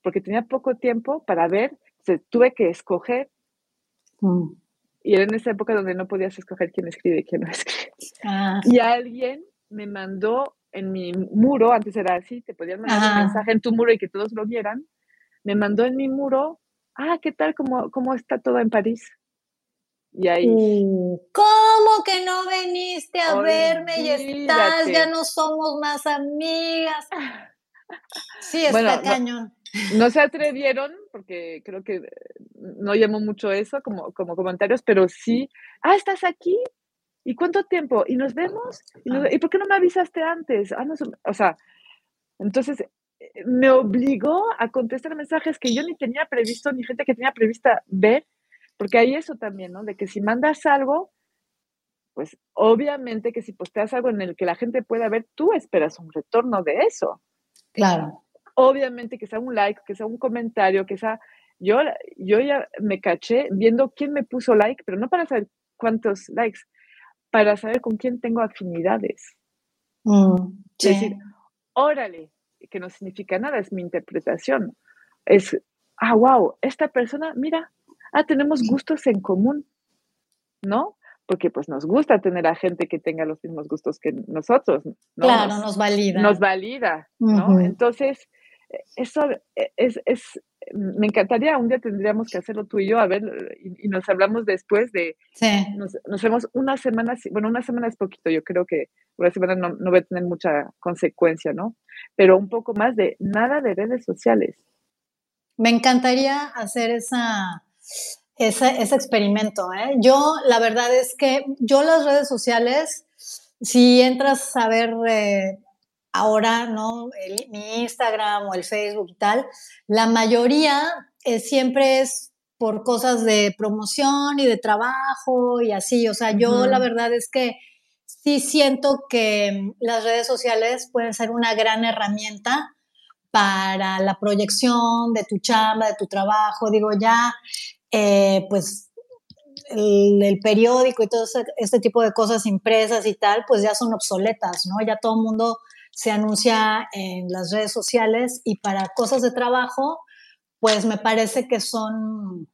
porque tenía poco tiempo para ver, tuve que escoger. Mm. Y era en esa época donde no podías escoger quién escribe y quién no escribe. Ah. Y alguien me mandó en mi muro, antes era así, te podían mandar un mensaje en tu muro y que todos lo vieran, me mandó en mi muro, ah, ¿qué tal? ¿Cómo, cómo está todo en París? Y ahí. Uh, ¿Cómo que no viniste a verme y estás? Ya no somos más amigas. Sí, está cañón. No se atrevieron, porque creo que no llamó mucho eso como, como comentarios, pero sí, ah, estás aquí, ¿y cuánto tiempo? ¿Y nos vemos? ¿Y, por qué no me avisaste antes? Ah, no, o sea, entonces eh, me obligó a contestar mensajes que yo ni tenía previsto, ni gente que tenía prevista ver, porque hay eso también, ¿no? De que si mandas algo, pues obviamente que si posteas algo en el que la gente pueda ver, tú esperas un retorno de eso. Claro. Obviamente que sea un like, que sea un comentario, que sea... Yo, yo ya me caché viendo quién me puso like, pero no para saber cuántos likes, para saber con quién tengo afinidades. Mm, Es decir, órale, que no significa nada, es mi interpretación. Es, ah, wow, esta persona, mira, ah, tenemos gustos en común, ¿no? Porque pues nos gusta tener a gente que tenga los mismos gustos que nosotros. ¿no? Claro, nos, valida. Nos valida, ¿no? Entonces, eso es, es, me encantaría, un día tendríamos que hacerlo tú y yo, a ver, y, nos hablamos después de, sí. nos, nos vemos una semana, bueno, una semana es poquito, yo creo que una semana no, no va a tener mucha consecuencia, ¿no? Pero un poco más de nada de redes sociales. Me encantaría hacer esa, ese, ese experimento. ¿eh? Yo, la verdad es que yo las redes sociales, si entras a ver eh, ahora, ¿no? El, mi Instagram o el Facebook y tal, la mayoría eh, siempre es por cosas de promoción y de trabajo y así. O sea, yo uh -huh. la verdad es que sí siento que las redes sociales pueden ser una gran herramienta para la proyección de tu chamba, de tu trabajo. Digo, ya, eh, pues el, periódico y todo ese, este tipo de cosas impresas y tal, pues ya son obsoletas, ¿no? Ya todo el mundo se anuncia en las redes sociales y para cosas de trabajo, pues me parece que son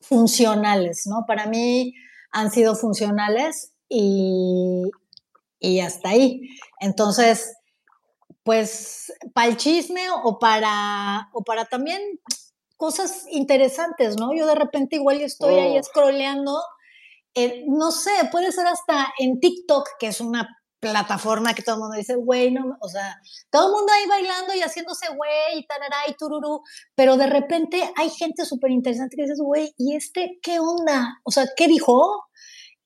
funcionales, ¿no? Para mí han sido funcionales y, y hasta ahí. Entonces, pues para el chisme o para, o para también cosas interesantes, ¿no? Yo de repente igual estoy oh. ahí scrolleando, eh, no sé, puede ser hasta en TikTok, que es una plataforma que todo el mundo dice, güey, no, o sea, todo el mundo ahí bailando y haciéndose güey y tarará y tururú, pero de repente hay gente súper interesante que dices, güey, ¿y este qué onda? O sea, ¿qué dijo?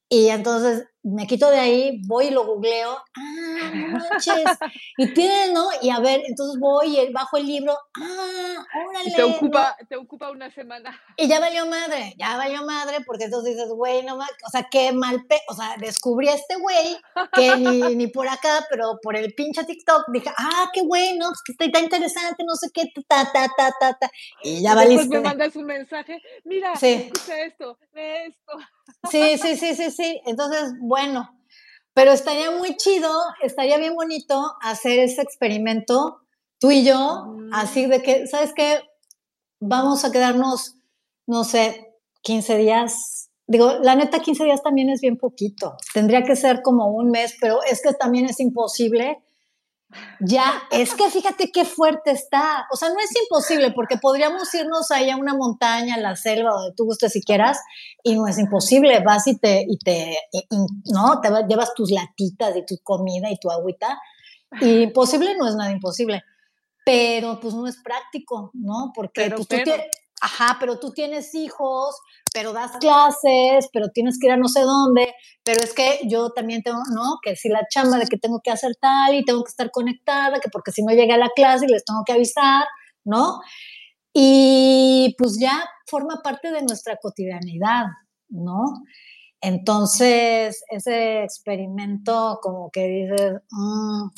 Y entonces me quito de ahí, voy y lo googleo, ah, no manches, y tiene, ¿no? Y a ver, entonces voy y bajo el libro, ah, órale. Y te ocupa, ¿no? te ocupa una semana. Y ya valió madre, ya valió madre, porque entonces dices, güey, no más, o sea, qué mal, pe o sea, descubrí a este güey, que ni, ni por acá, pero por el pinche TikTok, dije, ah, qué bueno, pues que está interesante, no sé qué, ta, ta, ta, ta, ta, y ya valiste. Después me mandas un mensaje, mira, sí. escucha esto, ve esto. Sí, sí, sí, sí, sí, entonces, bueno, pero estaría muy chido, estaría bien bonito hacer ese experimento, tú y yo, mm. así de que, ¿sabes qué? Vamos a quedarnos, no sé, 15 días. Digo, la neta, 15 días también es bien poquito. Tendría que ser como un mes, pero es que también es imposible ya, es que fíjate qué fuerte está. O sea, no es imposible porque podríamos irnos ahí a una montaña, a la selva, donde tú gustes si quieras, y no es imposible. Vas y te, y te, y, ¿no? Te llevas tus latitas y tu comida y tu agüita. Y imposible no es nada imposible. Pero pues no es práctico, ¿no? Porque pero, pues, pero. tú tienes, ajá, pero tú tienes hijos, pero das clases, pero tienes que ir a no sé dónde, pero es que yo también tengo, ¿no? Que si la chamba de que tengo que hacer tal y tengo que estar conectada, que porque si no llegué a la clase les tengo que avisar, ¿no? Y pues ya forma parte de nuestra cotidianidad, ¿no? Entonces, ese experimento como que dices, mmm,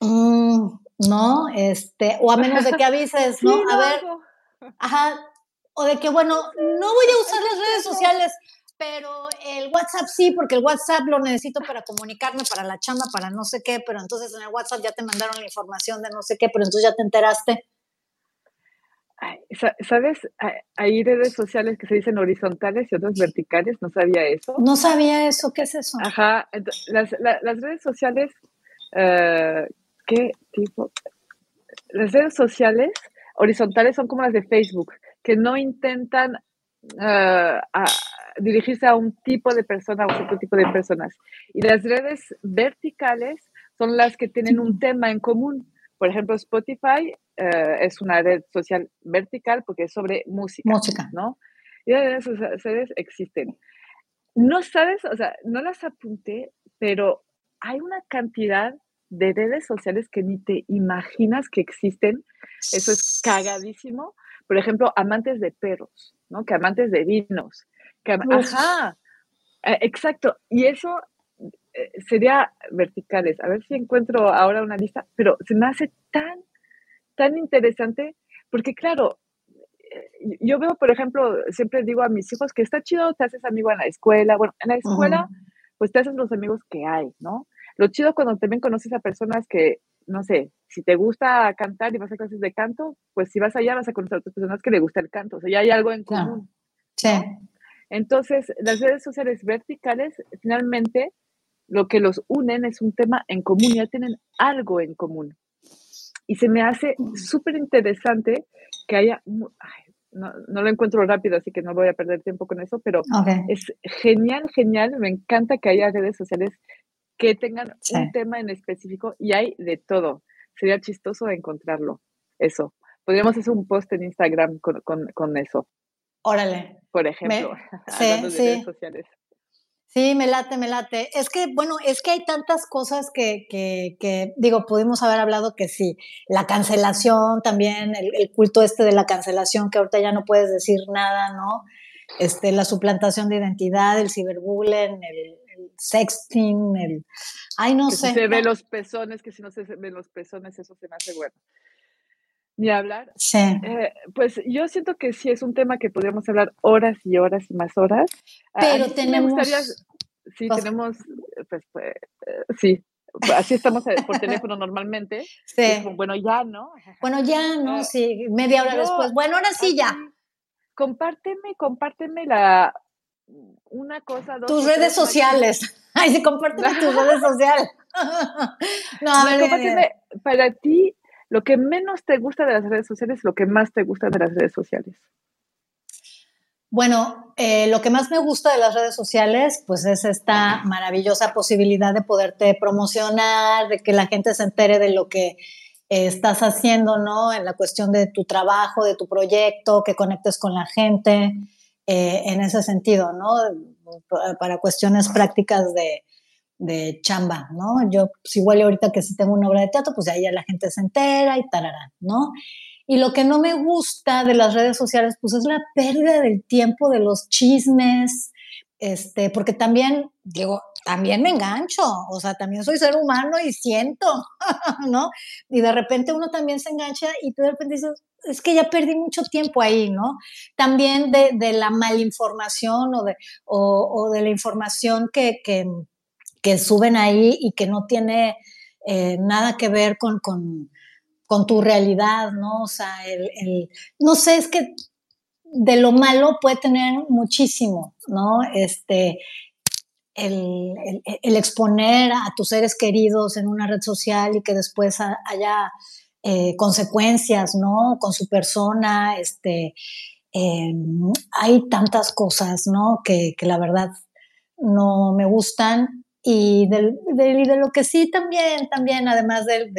mmm, ¿no? Este, o a menos de que avises, ¿no? Sí, a ver, ajá, o de que, bueno, no voy a usar las redes sociales, pero el WhatsApp sí, porque el WhatsApp lo necesito para comunicarme, para la chamba, para no sé qué, pero entonces en el WhatsApp ya te mandaron la información de no sé qué, pero entonces ya te enteraste. ¿Sabes? Hay redes sociales que se dicen horizontales y otras verticales, no sabía eso. No sabía eso, ¿qué es eso? Ajá, las, las, las redes sociales, uh, ¿qué tipo? Las redes sociales horizontales son como las de Facebook, que no intentan uh, a dirigirse a un tipo de persona o a otro tipo de personas. Y las redes verticales son las que tienen un tema en común. Por ejemplo, Spotify uh, es una red social vertical porque es sobre música. Música. ¿no? Y las redes existen. No sabes, o sea, no las apunté, pero hay una cantidad de redes sociales que ni te imaginas que existen. Eso es cagadísimo por ejemplo, amantes de perros, ¿no? Que amantes de vinos. Que am Ajá, eh, exacto. Y eso eh, sería verticales. A ver si encuentro ahora una lista, pero se me hace tan tan interesante porque, claro, eh, yo veo, por ejemplo, siempre digo a mis hijos que está chido, te haces amigo en la escuela. Bueno, en la escuela, pues te haces los amigos que hay, ¿no? Lo chido cuando también conoces a personas que, no sé, si te gusta cantar y vas a clases de canto, pues si vas allá vas a conocer a otras personas que le gusta el canto. O sea, ya hay algo en común. Sí. Entonces, las redes sociales verticales, finalmente, lo que los unen es un tema en común, ya tienen algo en común. Y se me hace mm. súper interesante que haya, no, lo encuentro rápido, así que no voy a perder tiempo con eso, pero es genial, genial, me encanta que haya redes sociales que tengan un tema en específico y hay de todo. Sería chistoso encontrarlo, eso. Podríamos hacer un post en Instagram con, con, eso. Órale. Por ejemplo, hablando de redes sociales. Sí, me late, me late. Es que, bueno, es que hay tantas cosas que, que, que digo, pudimos haber hablado que sí, la cancelación también, el, culto este de la cancelación, que ahorita ya no puedes decir nada, ¿no? Este, la suplantación de identidad, el ciberbullying, el, sexting, el... Ay, no sé. Si se ve los pezones, que si no se ven los pezones, eso se me hace bueno. Ni hablar. Sí. Eh, pues yo siento que sí es un tema que podríamos hablar horas y horas y más horas. Pero tenemos. sí, tenemos. Pues, pues eh, sí, así estamos por teléfono normalmente. Sí. bueno, ya, ¿no? Bueno, ya, ¿no? Sí, media hora después. Bueno, ahora sí, ya. Compárteme, compárteme la. Una cosa, dos. Tus redes sociales. Ay, sí, compárteme tus redes sociales. no, a ver, para ti lo que menos te gusta de las redes sociales, lo que más te gusta de las redes sociales. Bueno, eh, lo que más me gusta de las redes sociales, pues es esta maravillosa posibilidad de poderte promocionar, de que la gente se entere de lo que eh, estás haciendo, ¿no? En la cuestión de tu trabajo, de tu proyecto, que conectes con la gente, eh, en ese sentido, ¿no? Para cuestiones prácticas de, de chamba, ¿no? Yo, pues igual ahorita que si tengo una obra de teatro, pues ahí ya la gente se entera y tarará, ¿no? Y lo que no me gusta de las redes sociales, pues es la pérdida del tiempo de los chismes, este, porque también, digo, también me engancho, o sea, también soy ser humano y siento, ¿no? Y de repente uno también se engancha y tú de repente dices, es que ya perdí mucho tiempo ahí, ¿no? También de, de la malinformación o de, o, de la información que, que suben ahí y que no tiene eh, nada que ver con, con, tu realidad, ¿no? O sea, el, no sé, es que de lo malo puede tener muchísimo, ¿no? Este, el, exponer a tus seres queridos en una red social y que después haya eh, consecuencias, ¿no? Con su persona, este, em, hay tantas cosas, ¿no? Que, que, la verdad no me gustan y del, de lo que sí también, también, además del,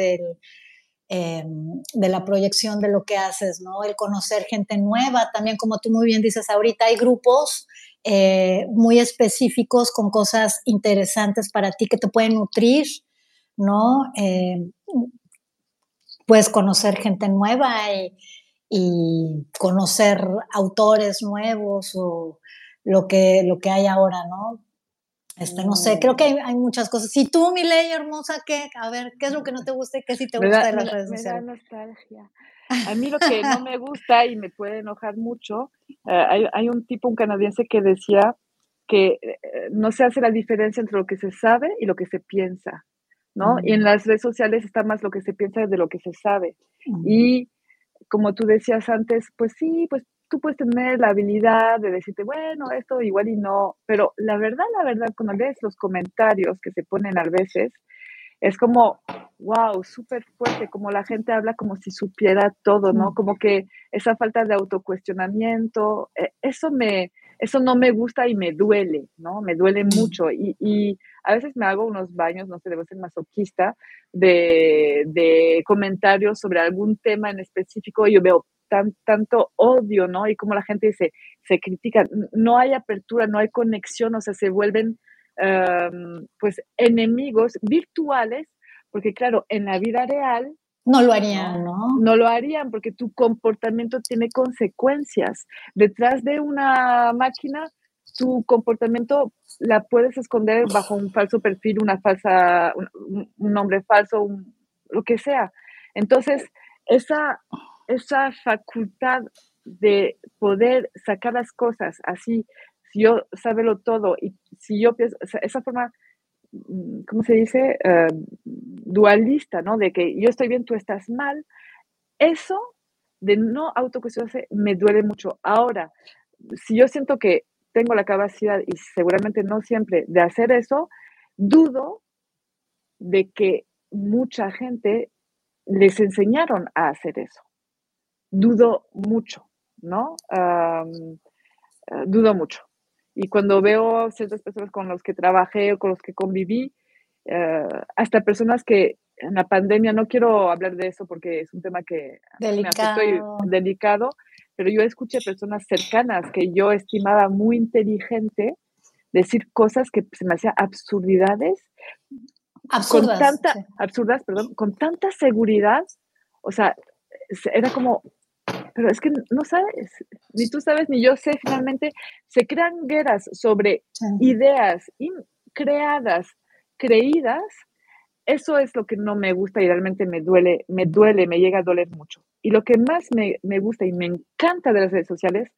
em, de la proyección de lo que haces, ¿no? El conocer gente nueva, también como tú muy bien dices ahorita, hay grupos eh, muy específicos con cosas interesantes para ti que te pueden nutrir, ¿no? Em, puedes conocer gente nueva y, y, conocer autores nuevos o lo que, lo que hay ahora, ¿no? Este, no sé, creo que hay, muchas cosas. Si tú, mi ley hermosa, ¿qué? A ver, ¿qué es lo que no te gusta y qué sí te gusta de las redes sociales? Me da nostalgia. A mí lo que no me gusta y me puede enojar mucho, eh, hay, un tipo, un canadiense que decía que eh, no se hace la diferencia entre lo que se sabe y lo que se piensa, ¿no? Y en las redes sociales está más lo que se piensa de lo que se sabe. Y como tú decías antes, pues sí, pues tú puedes tener la habilidad de decirte, bueno, esto igual y no, pero la verdad, la verdad, cuando lees los comentarios que se ponen a veces, es como, wow, súper fuerte, como la gente habla como si supiera todo, ¿no? Como que esa falta de autocuestionamiento, eh, eso me, eso no me gusta y me duele, ¿no? Me duele mucho y, y a veces me hago unos baños, no sé, debo ser masoquista, de, de comentarios sobre algún tema en específico y yo veo, tanto odio, ¿no? Y como la gente se, se critica, no hay apertura, no hay conexión, o sea, se vuelven em, pues enemigos virtuales, porque claro, en la vida real... No lo harían, ¿no? No lo harían porque tu comportamiento tiene consecuencias. Detrás de una máquina, tu comportamiento la puedes esconder bajo un falso perfil, una falsa, un, nombre falso, lo que sea. Entonces, esa, esa facultad de poder sacar las cosas así, si yo sábelo todo y si yo pienso, esa forma, ¿cómo se dice? Eh, dualista, ¿no? De que yo estoy bien, tú estás mal. Eso de no autocuestionarse me duele mucho. Ahora, si yo siento que tengo la capacidad y seguramente no siempre de hacer eso, dudo de que mucha gente les enseñaron a hacer eso. Dudo mucho, ¿no? Eh, dudo mucho. Y cuando veo ciertas personas con las que trabajé o con los que conviví, eh, hasta personas que en la pandemia, no quiero hablar de eso porque es un tema que delicado. me delicado, pero yo escuché personas cercanas que yo estimaba muy inteligente decir cosas que se me hacían absurdidades. Absurdas. Con tanta, absurdas, perdón, con tanta seguridad. O sea, era como, pero es que no sabes, ni tú sabes, ni yo sé, finalmente se crean guerras sobre ideas creadas, creídas. Eso es lo que no me gusta y realmente me duele, me duele, me llega a doler mucho. Y lo que más me, me gusta y me encanta de las redes sociales,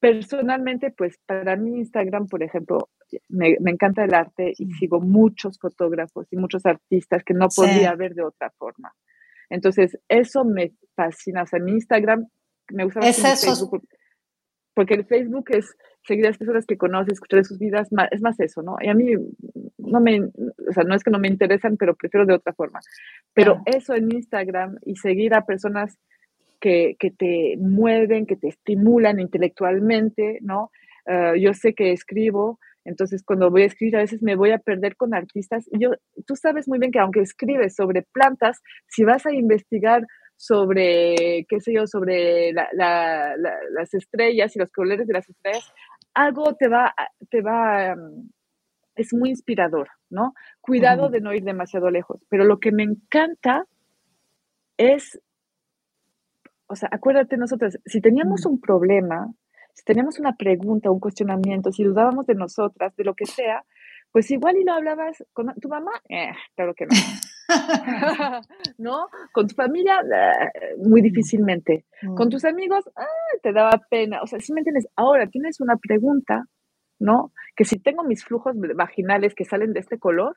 personalmente, pues para mí Instagram, por ejemplo, me, me, encanta el arte y sigo muchos fotógrafos y muchos artistas que no podría ver de otra forma. Entonces, eso me fascina. O sea, mi Instagram me gusta es eso. porque el Facebook es seguir a las personas que conoces, escuchar sus vidas, es más eso, ¿no? Y a mí no me, o sea, no es que no me interesan, pero prefiero de otra forma. Pero eso en Instagram y seguir a personas que, que, te mueven, que te estimulan intelectualmente, ¿no? Uh, yo sé que escribo, entonces, cuando voy a escribir, a veces me voy a perder con artistas. Y yo, tú sabes muy bien que aunque escribes sobre plantas, si vas a investigar sobre, qué sé yo, sobre las estrellas y los colores de las estrellas, algo te va, te va, mm, es muy inspirador, ¿no? Cuidado de no ir demasiado lejos. Pero lo que me encanta es, o sea, acuérdate nosotros, si teníamos un problema, si teníamos una pregunta, un cuestionamiento, si dudábamos de nosotras, de lo que sea, pues igual y lo hablabas con tu mamá, eh, claro que no. ¿No? Con tu familia, eh, muy difícilmente. Con tus amigos, ah, te daba pena. O sea, si me entiendes, ahora tienes una pregunta, ¿no? Que si tengo mis flujos vaginales que salen de este color,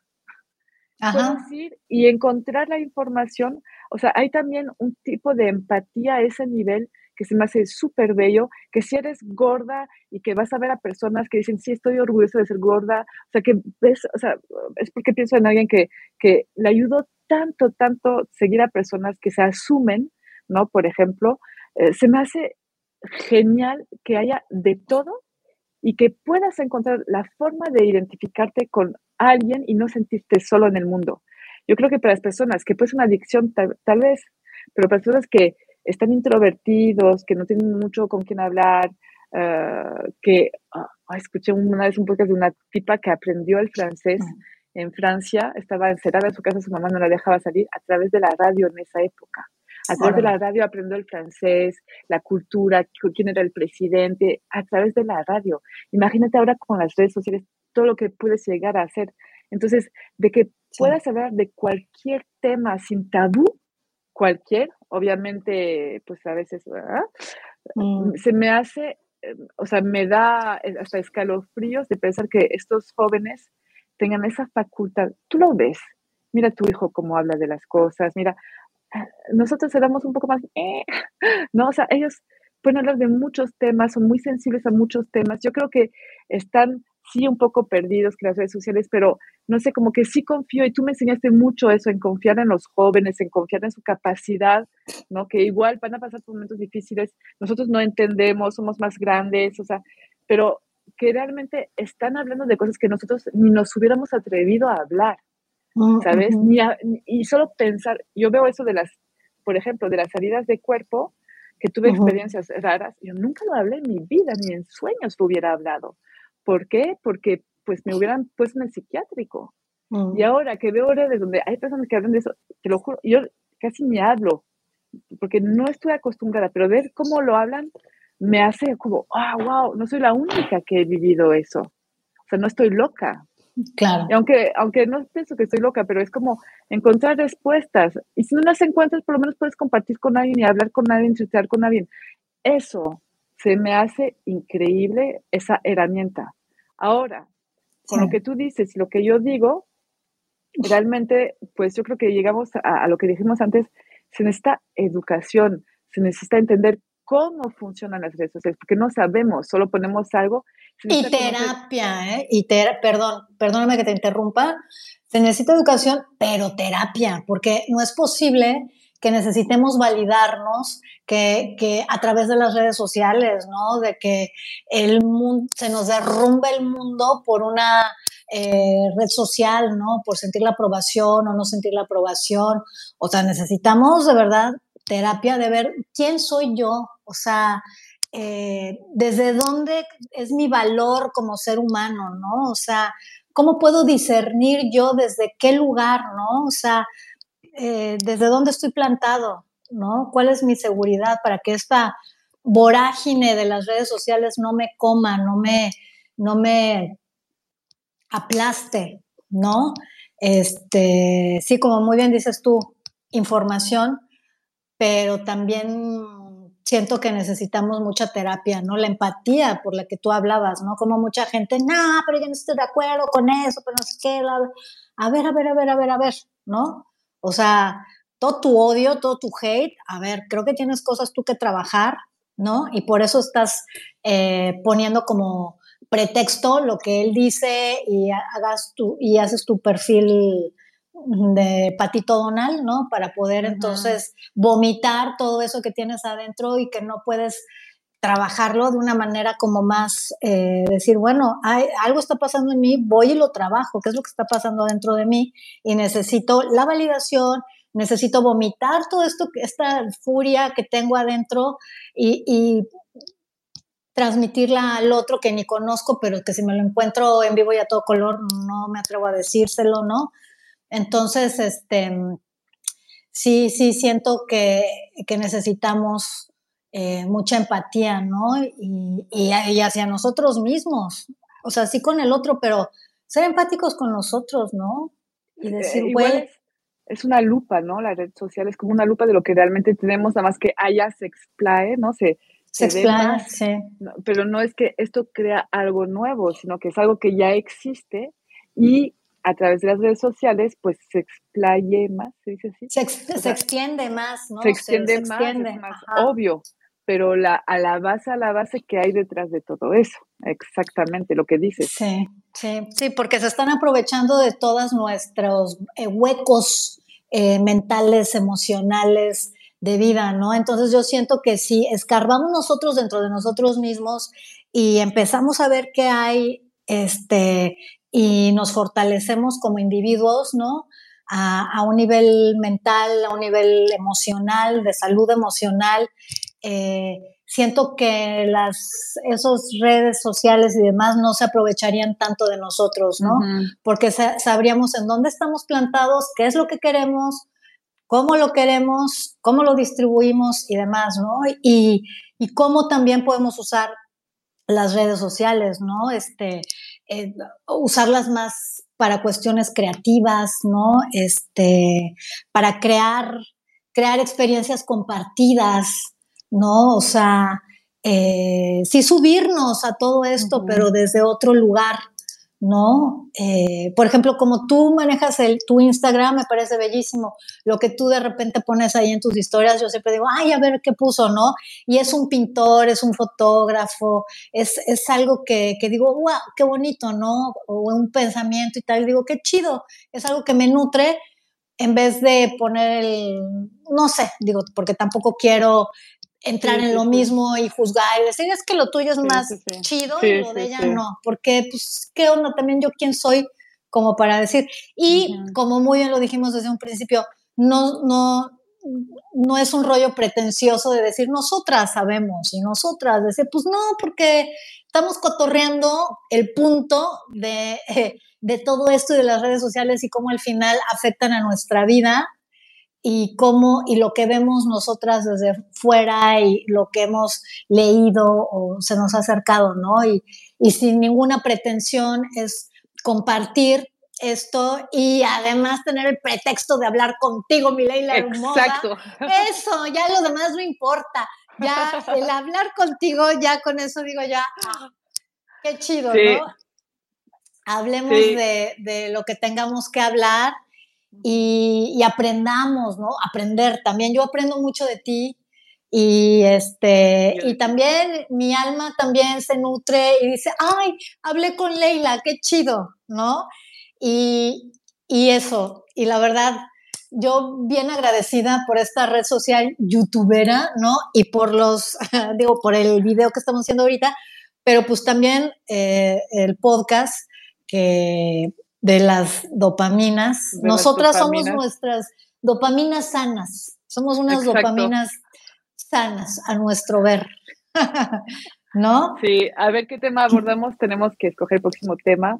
puedo ir y encontrar la información. O sea, hay también un tipo de empatía a ese nivel que se me hace súper bello, que si eres gorda y que vas a ver a personas que dicen, sí, estoy orgullosa de ser gorda, o sea, que ves, o sea, es porque pienso en alguien que, que le ayudó tanto, tanto seguir a personas que se asumen, ¿no? Por ejemplo, eh, se me hace genial que haya de todo y que puedas encontrar la forma de identificarte con alguien y no sentirte solo en el mundo. Yo creo que para las personas que pues una adicción tal, tal vez, pero para personas que están introvertidos, que no tienen mucho con quién hablar, uh, que uh, escuché una vez un podcast de una tipa que aprendió el francés en Francia, estaba encerrada en su casa, su mamá no la dejaba salir a través de la radio en esa época. A través de la radio aprendió el francés, la cultura, quién era el presidente, a través de la radio. Imagínate ahora con las redes sociales todo lo que puedes llegar a hacer. Entonces, de que puedas hablar de cualquier tema sin tabú, cualquier, obviamente, pues a veces, mm. se me hace, eh, o sea, me da hasta escalofríos de pensar que estos jóvenes tengan esa facultad. Tú lo ves, mira tu hijo cómo habla de las cosas, mira, ah, nosotros éramos un poco más, eh, no, o sea, ellos pueden hablar de muchos temas, son muy sensibles a muchos temas. Yo creo que están sí un poco perdidos que las redes sociales, pero no sé, como que sí confío y tú me enseñaste mucho eso, en confiar en los jóvenes, en confiar en su capacidad, ¿no? Que igual van a pasar por momentos difíciles, nosotros no entendemos, somos más grandes, o sea, pero que realmente están hablando de cosas que nosotros ni nos hubiéramos atrevido a hablar, mm, ¿sabes? ni y solo pensar, yo veo eso de las, por ejemplo, de las salidas de cuerpo, que tuve experiencias raras, yo nunca lo hablé en mi vida, ni en sueños lo hubiera hablado. ¿Por qué? Porque pues me hubieran puesto en el psiquiátrico. Y mm. ahora que veo redes donde hay personas que hablan de eso, te lo juro, yo casi ni hablo, porque no estoy acostumbrada, pero ver cómo lo hablan me hace como, ah, wow, no soy la única que he vivido eso. O sea, no estoy loca. Claro. Y aunque, aunque no pienso que estoy loca, pero es como encontrar respuestas. Y si no las encuentras, por lo menos puedes compartir con alguien y hablar con alguien, chatear con alguien. Eso se me hace increíble, esa herramienta. Ahora, con lo que tú dices y lo que yo digo, realmente, pues yo creo que llegamos a, lo que dijimos antes, se necesita educación, se necesita entender cómo funcionan las redes sociales, porque no sabemos, solo ponemos algo. Y terapia, ¿eh? Y perdón, perdóname que te interrumpa, se necesita educación, pero terapia, porque no es posible que necesitemos validarnos, que, que, a través de las redes sociales, ¿no? De que el mundo, se nos derrumbe el mundo por una eh, red social, ¿no? Por sentir la aprobación o no sentir la aprobación. O sea, necesitamos de verdad terapia de ver quién soy yo, o sea, eh, desde dónde es mi valor como ser humano, ¿no? O sea, ¿cómo puedo discernir yo desde qué lugar, ¿no? O sea, eh, desde dónde estoy plantado, ¿no? ¿Cuál es mi seguridad para que esta vorágine de las redes sociales no me coma, no me, no me aplaste, ¿no? Este, sí, como muy bien dices tú, información, pero también siento que necesitamos mucha terapia, ¿no? La empatía por la que tú hablabas, ¿no? Como mucha gente, no, pero yo no estoy de acuerdo con eso, pero no sé qué, a ver, a ver, a ver, a ver, a ver, ¿no? O sea, todo tu odio, todo tu hate, a ver, creo que tienes cosas tú que trabajar, ¿no? Y por eso estás eh, poniendo como pretexto lo que él dice y hagas tu, y haces tu perfil de Patito Donald, ¿no? Para poder entonces vomitar todo eso que tienes adentro y que no puedes trabajarlo de una manera como más, eh, decir, bueno, hay, algo está pasando en mí, voy y lo trabajo, ¿qué es lo que está pasando adentro de mí? Y necesito la validación, necesito vomitar todo esto, esta furia que tengo adentro y, y transmitirla al otro que ni conozco, pero que si me lo encuentro en vivo y a todo color, no me atrevo a decírselo, ¿no? Entonces, este, sí, sí siento que, necesitamos eh, mucha empatía, ¿no? Y, y, hacia nosotros mismos, o sea, sí con el otro, pero ser empáticos con nosotros, ¿no? Y eh, decir, güey... es, una lupa, ¿no? La red social es como una lupa de lo que realmente tenemos, nada más que allá se explae, ¿no? Se, se, explaye, sí. pero no es que esto crea algo nuevo, sino que es algo que ya existe y a través de las redes sociales, pues se explaye más, se dice así. Se, extiende más, ¿no? Se extiende más, es más obvio, pero la, a la base, a la base que hay detrás de todo eso, exactamente lo que dices. Sí, sí, sí, porque se están aprovechando de todos nuestros eh, huecos eh, mentales, emocionales, de vida, ¿no? Entonces yo siento que si escarbamos nosotros dentro de nosotros mismos y empezamos a ver qué hay este, y nos fortalecemos como individuos, ¿no? A, un nivel mental, a un nivel emocional, de salud emocional. Eh, siento que las esos redes sociales y demás no se aprovecharían tanto de nosotros, ¿no? Porque sabríamos en dónde estamos plantados, qué es lo que queremos, cómo lo queremos, cómo lo distribuimos y demás, ¿no? Y, y cómo también podemos usar las redes sociales, ¿no? Este, eh, usarlas más para cuestiones creativas, ¿no? Este, para crear, crear experiencias compartidas, ¿no? O sea, eh, sí subirnos a todo esto, pero desde otro lugar, ¿no? Eh, por ejemplo, como tú manejas el, tu Instagram, me parece bellísimo. Lo que tú de repente pones ahí en tus historias, yo siempre digo, ay, a ver qué puso, ¿no? Y es un pintor, es un fotógrafo, es, es algo que, que, digo, wow, qué bonito, ¿no? O un pensamiento y tal, digo, qué chido, es algo que me nutre en vez de poner el, no sé, digo, porque tampoco quiero entrar en lo mismo y juzgar y decir, es que lo tuyo es más chido y lo de ella no, porque pues, ¿qué onda también yo quién soy como para decir? Y como muy bien lo dijimos desde un principio, no, no, no es un rollo pretencioso de decir nosotras sabemos y nosotras decir, pues no, porque estamos cotorreando el punto de, de todo esto y de las redes sociales y cómo al final afectan a nuestra vida y cómo y lo que vemos nosotras desde fuera y lo que hemos leído o se nos ha acercado, ¿no? Y, y sin ninguna pretensión es compartir esto y además tener el pretexto de hablar contigo, mi Leila. Exacto. Eso, ya lo demás no importa. Ya el hablar contigo, ya con eso digo ya, ah, qué chido, ¿no? Hablemos de, lo que tengamos que hablar y, aprendamos, ¿no? Aprender también. Yo aprendo mucho de ti y este y también mi alma también se nutre y dice, ay, hablé con Leila, qué chido, ¿no? Y, y eso, y la verdad, yo bien agradecida por esta red social youtubera, ¿no? Y por los, digo, por el video que estamos haciendo ahorita, pero pues también eh, el podcast que de las dopaminas. Nosotras somos nuestras dopaminas sanas, somos unas dopaminas sanas a nuestro ver. ¿No? Sí, a ver qué tema abordamos, tenemos que escoger el próximo tema.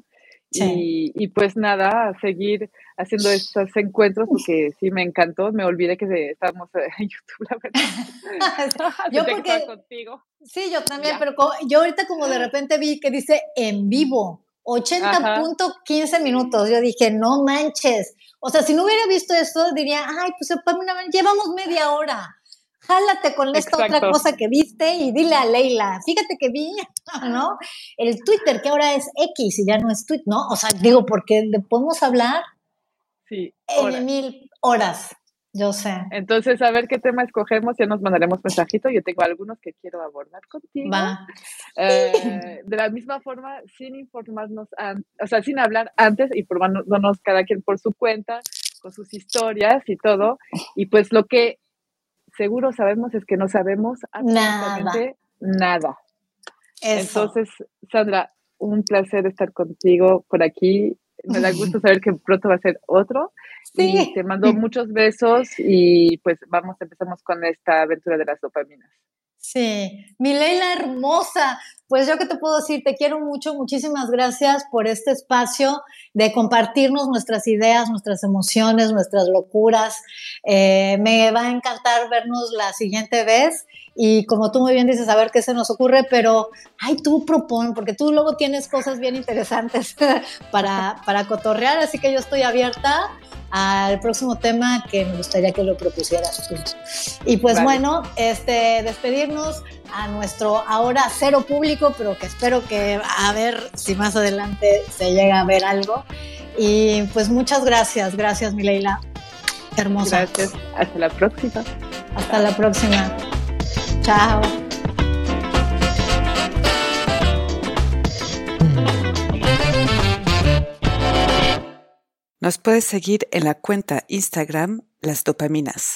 Y, pues nada, seguir haciendo estos encuentros porque sí me encantó. Me olvidé que estábamos en YouTube, la verdad. yo porque, contigo. Sí, yo también, pero yo ahorita como de repente vi que dice en vivo, 80.15 minutos. Yo dije, no manches. O sea, si no hubiera visto esto, diría, ay, pues llevamos media hora jálate con esta otra cosa que viste y dile a Leila, fíjate que vi, ¿no? El Twitter, que ahora es X y ya no es Twitter, ¿no? O sea, digo, porque podemos hablar sí, en mil horas, yo sé. Entonces, a ver qué tema escogemos, ya nos mandaremos mensajito, yo tengo algunos que quiero abordar contigo. Va. Eh, de la misma forma, sin informarnos, o sea, sin hablar antes, informándonos cada quien por su cuenta, con sus historias y todo, y pues lo que seguro sabemos es que no sabemos absolutamente nada. Entonces, Sandra, un placer estar contigo por aquí. Me da gusto saber que pronto va a ser otro. Sí. Y te mando muchos besos y pues vamos, empezamos con esta aventura de las dopaminas. Sí, mi Leila hermosa, pues yo que te puedo decir, te quiero mucho, muchísimas gracias por este espacio de compartirnos nuestras ideas, nuestras emociones, nuestras locuras. Eh, me va a encantar vernos la siguiente vez y como tú muy bien dices, a ver qué se nos ocurre, pero, ay, tú propon, porque tú luego tienes cosas bien interesantes para, para cotorrear, así que yo estoy abierta al próximo tema que me gustaría que lo propusieras tú. Y pues bueno, este, despedirnos a nuestro ahora cero público, pero que espero que a ver si más adelante se llega a ver algo. Y pues muchas gracias, gracias Mileila. Hermosa. Gracias, hasta la próxima. Hasta la próxima. Chao. Nos puedes seguir en la cuenta Instagram Las Dopaminas.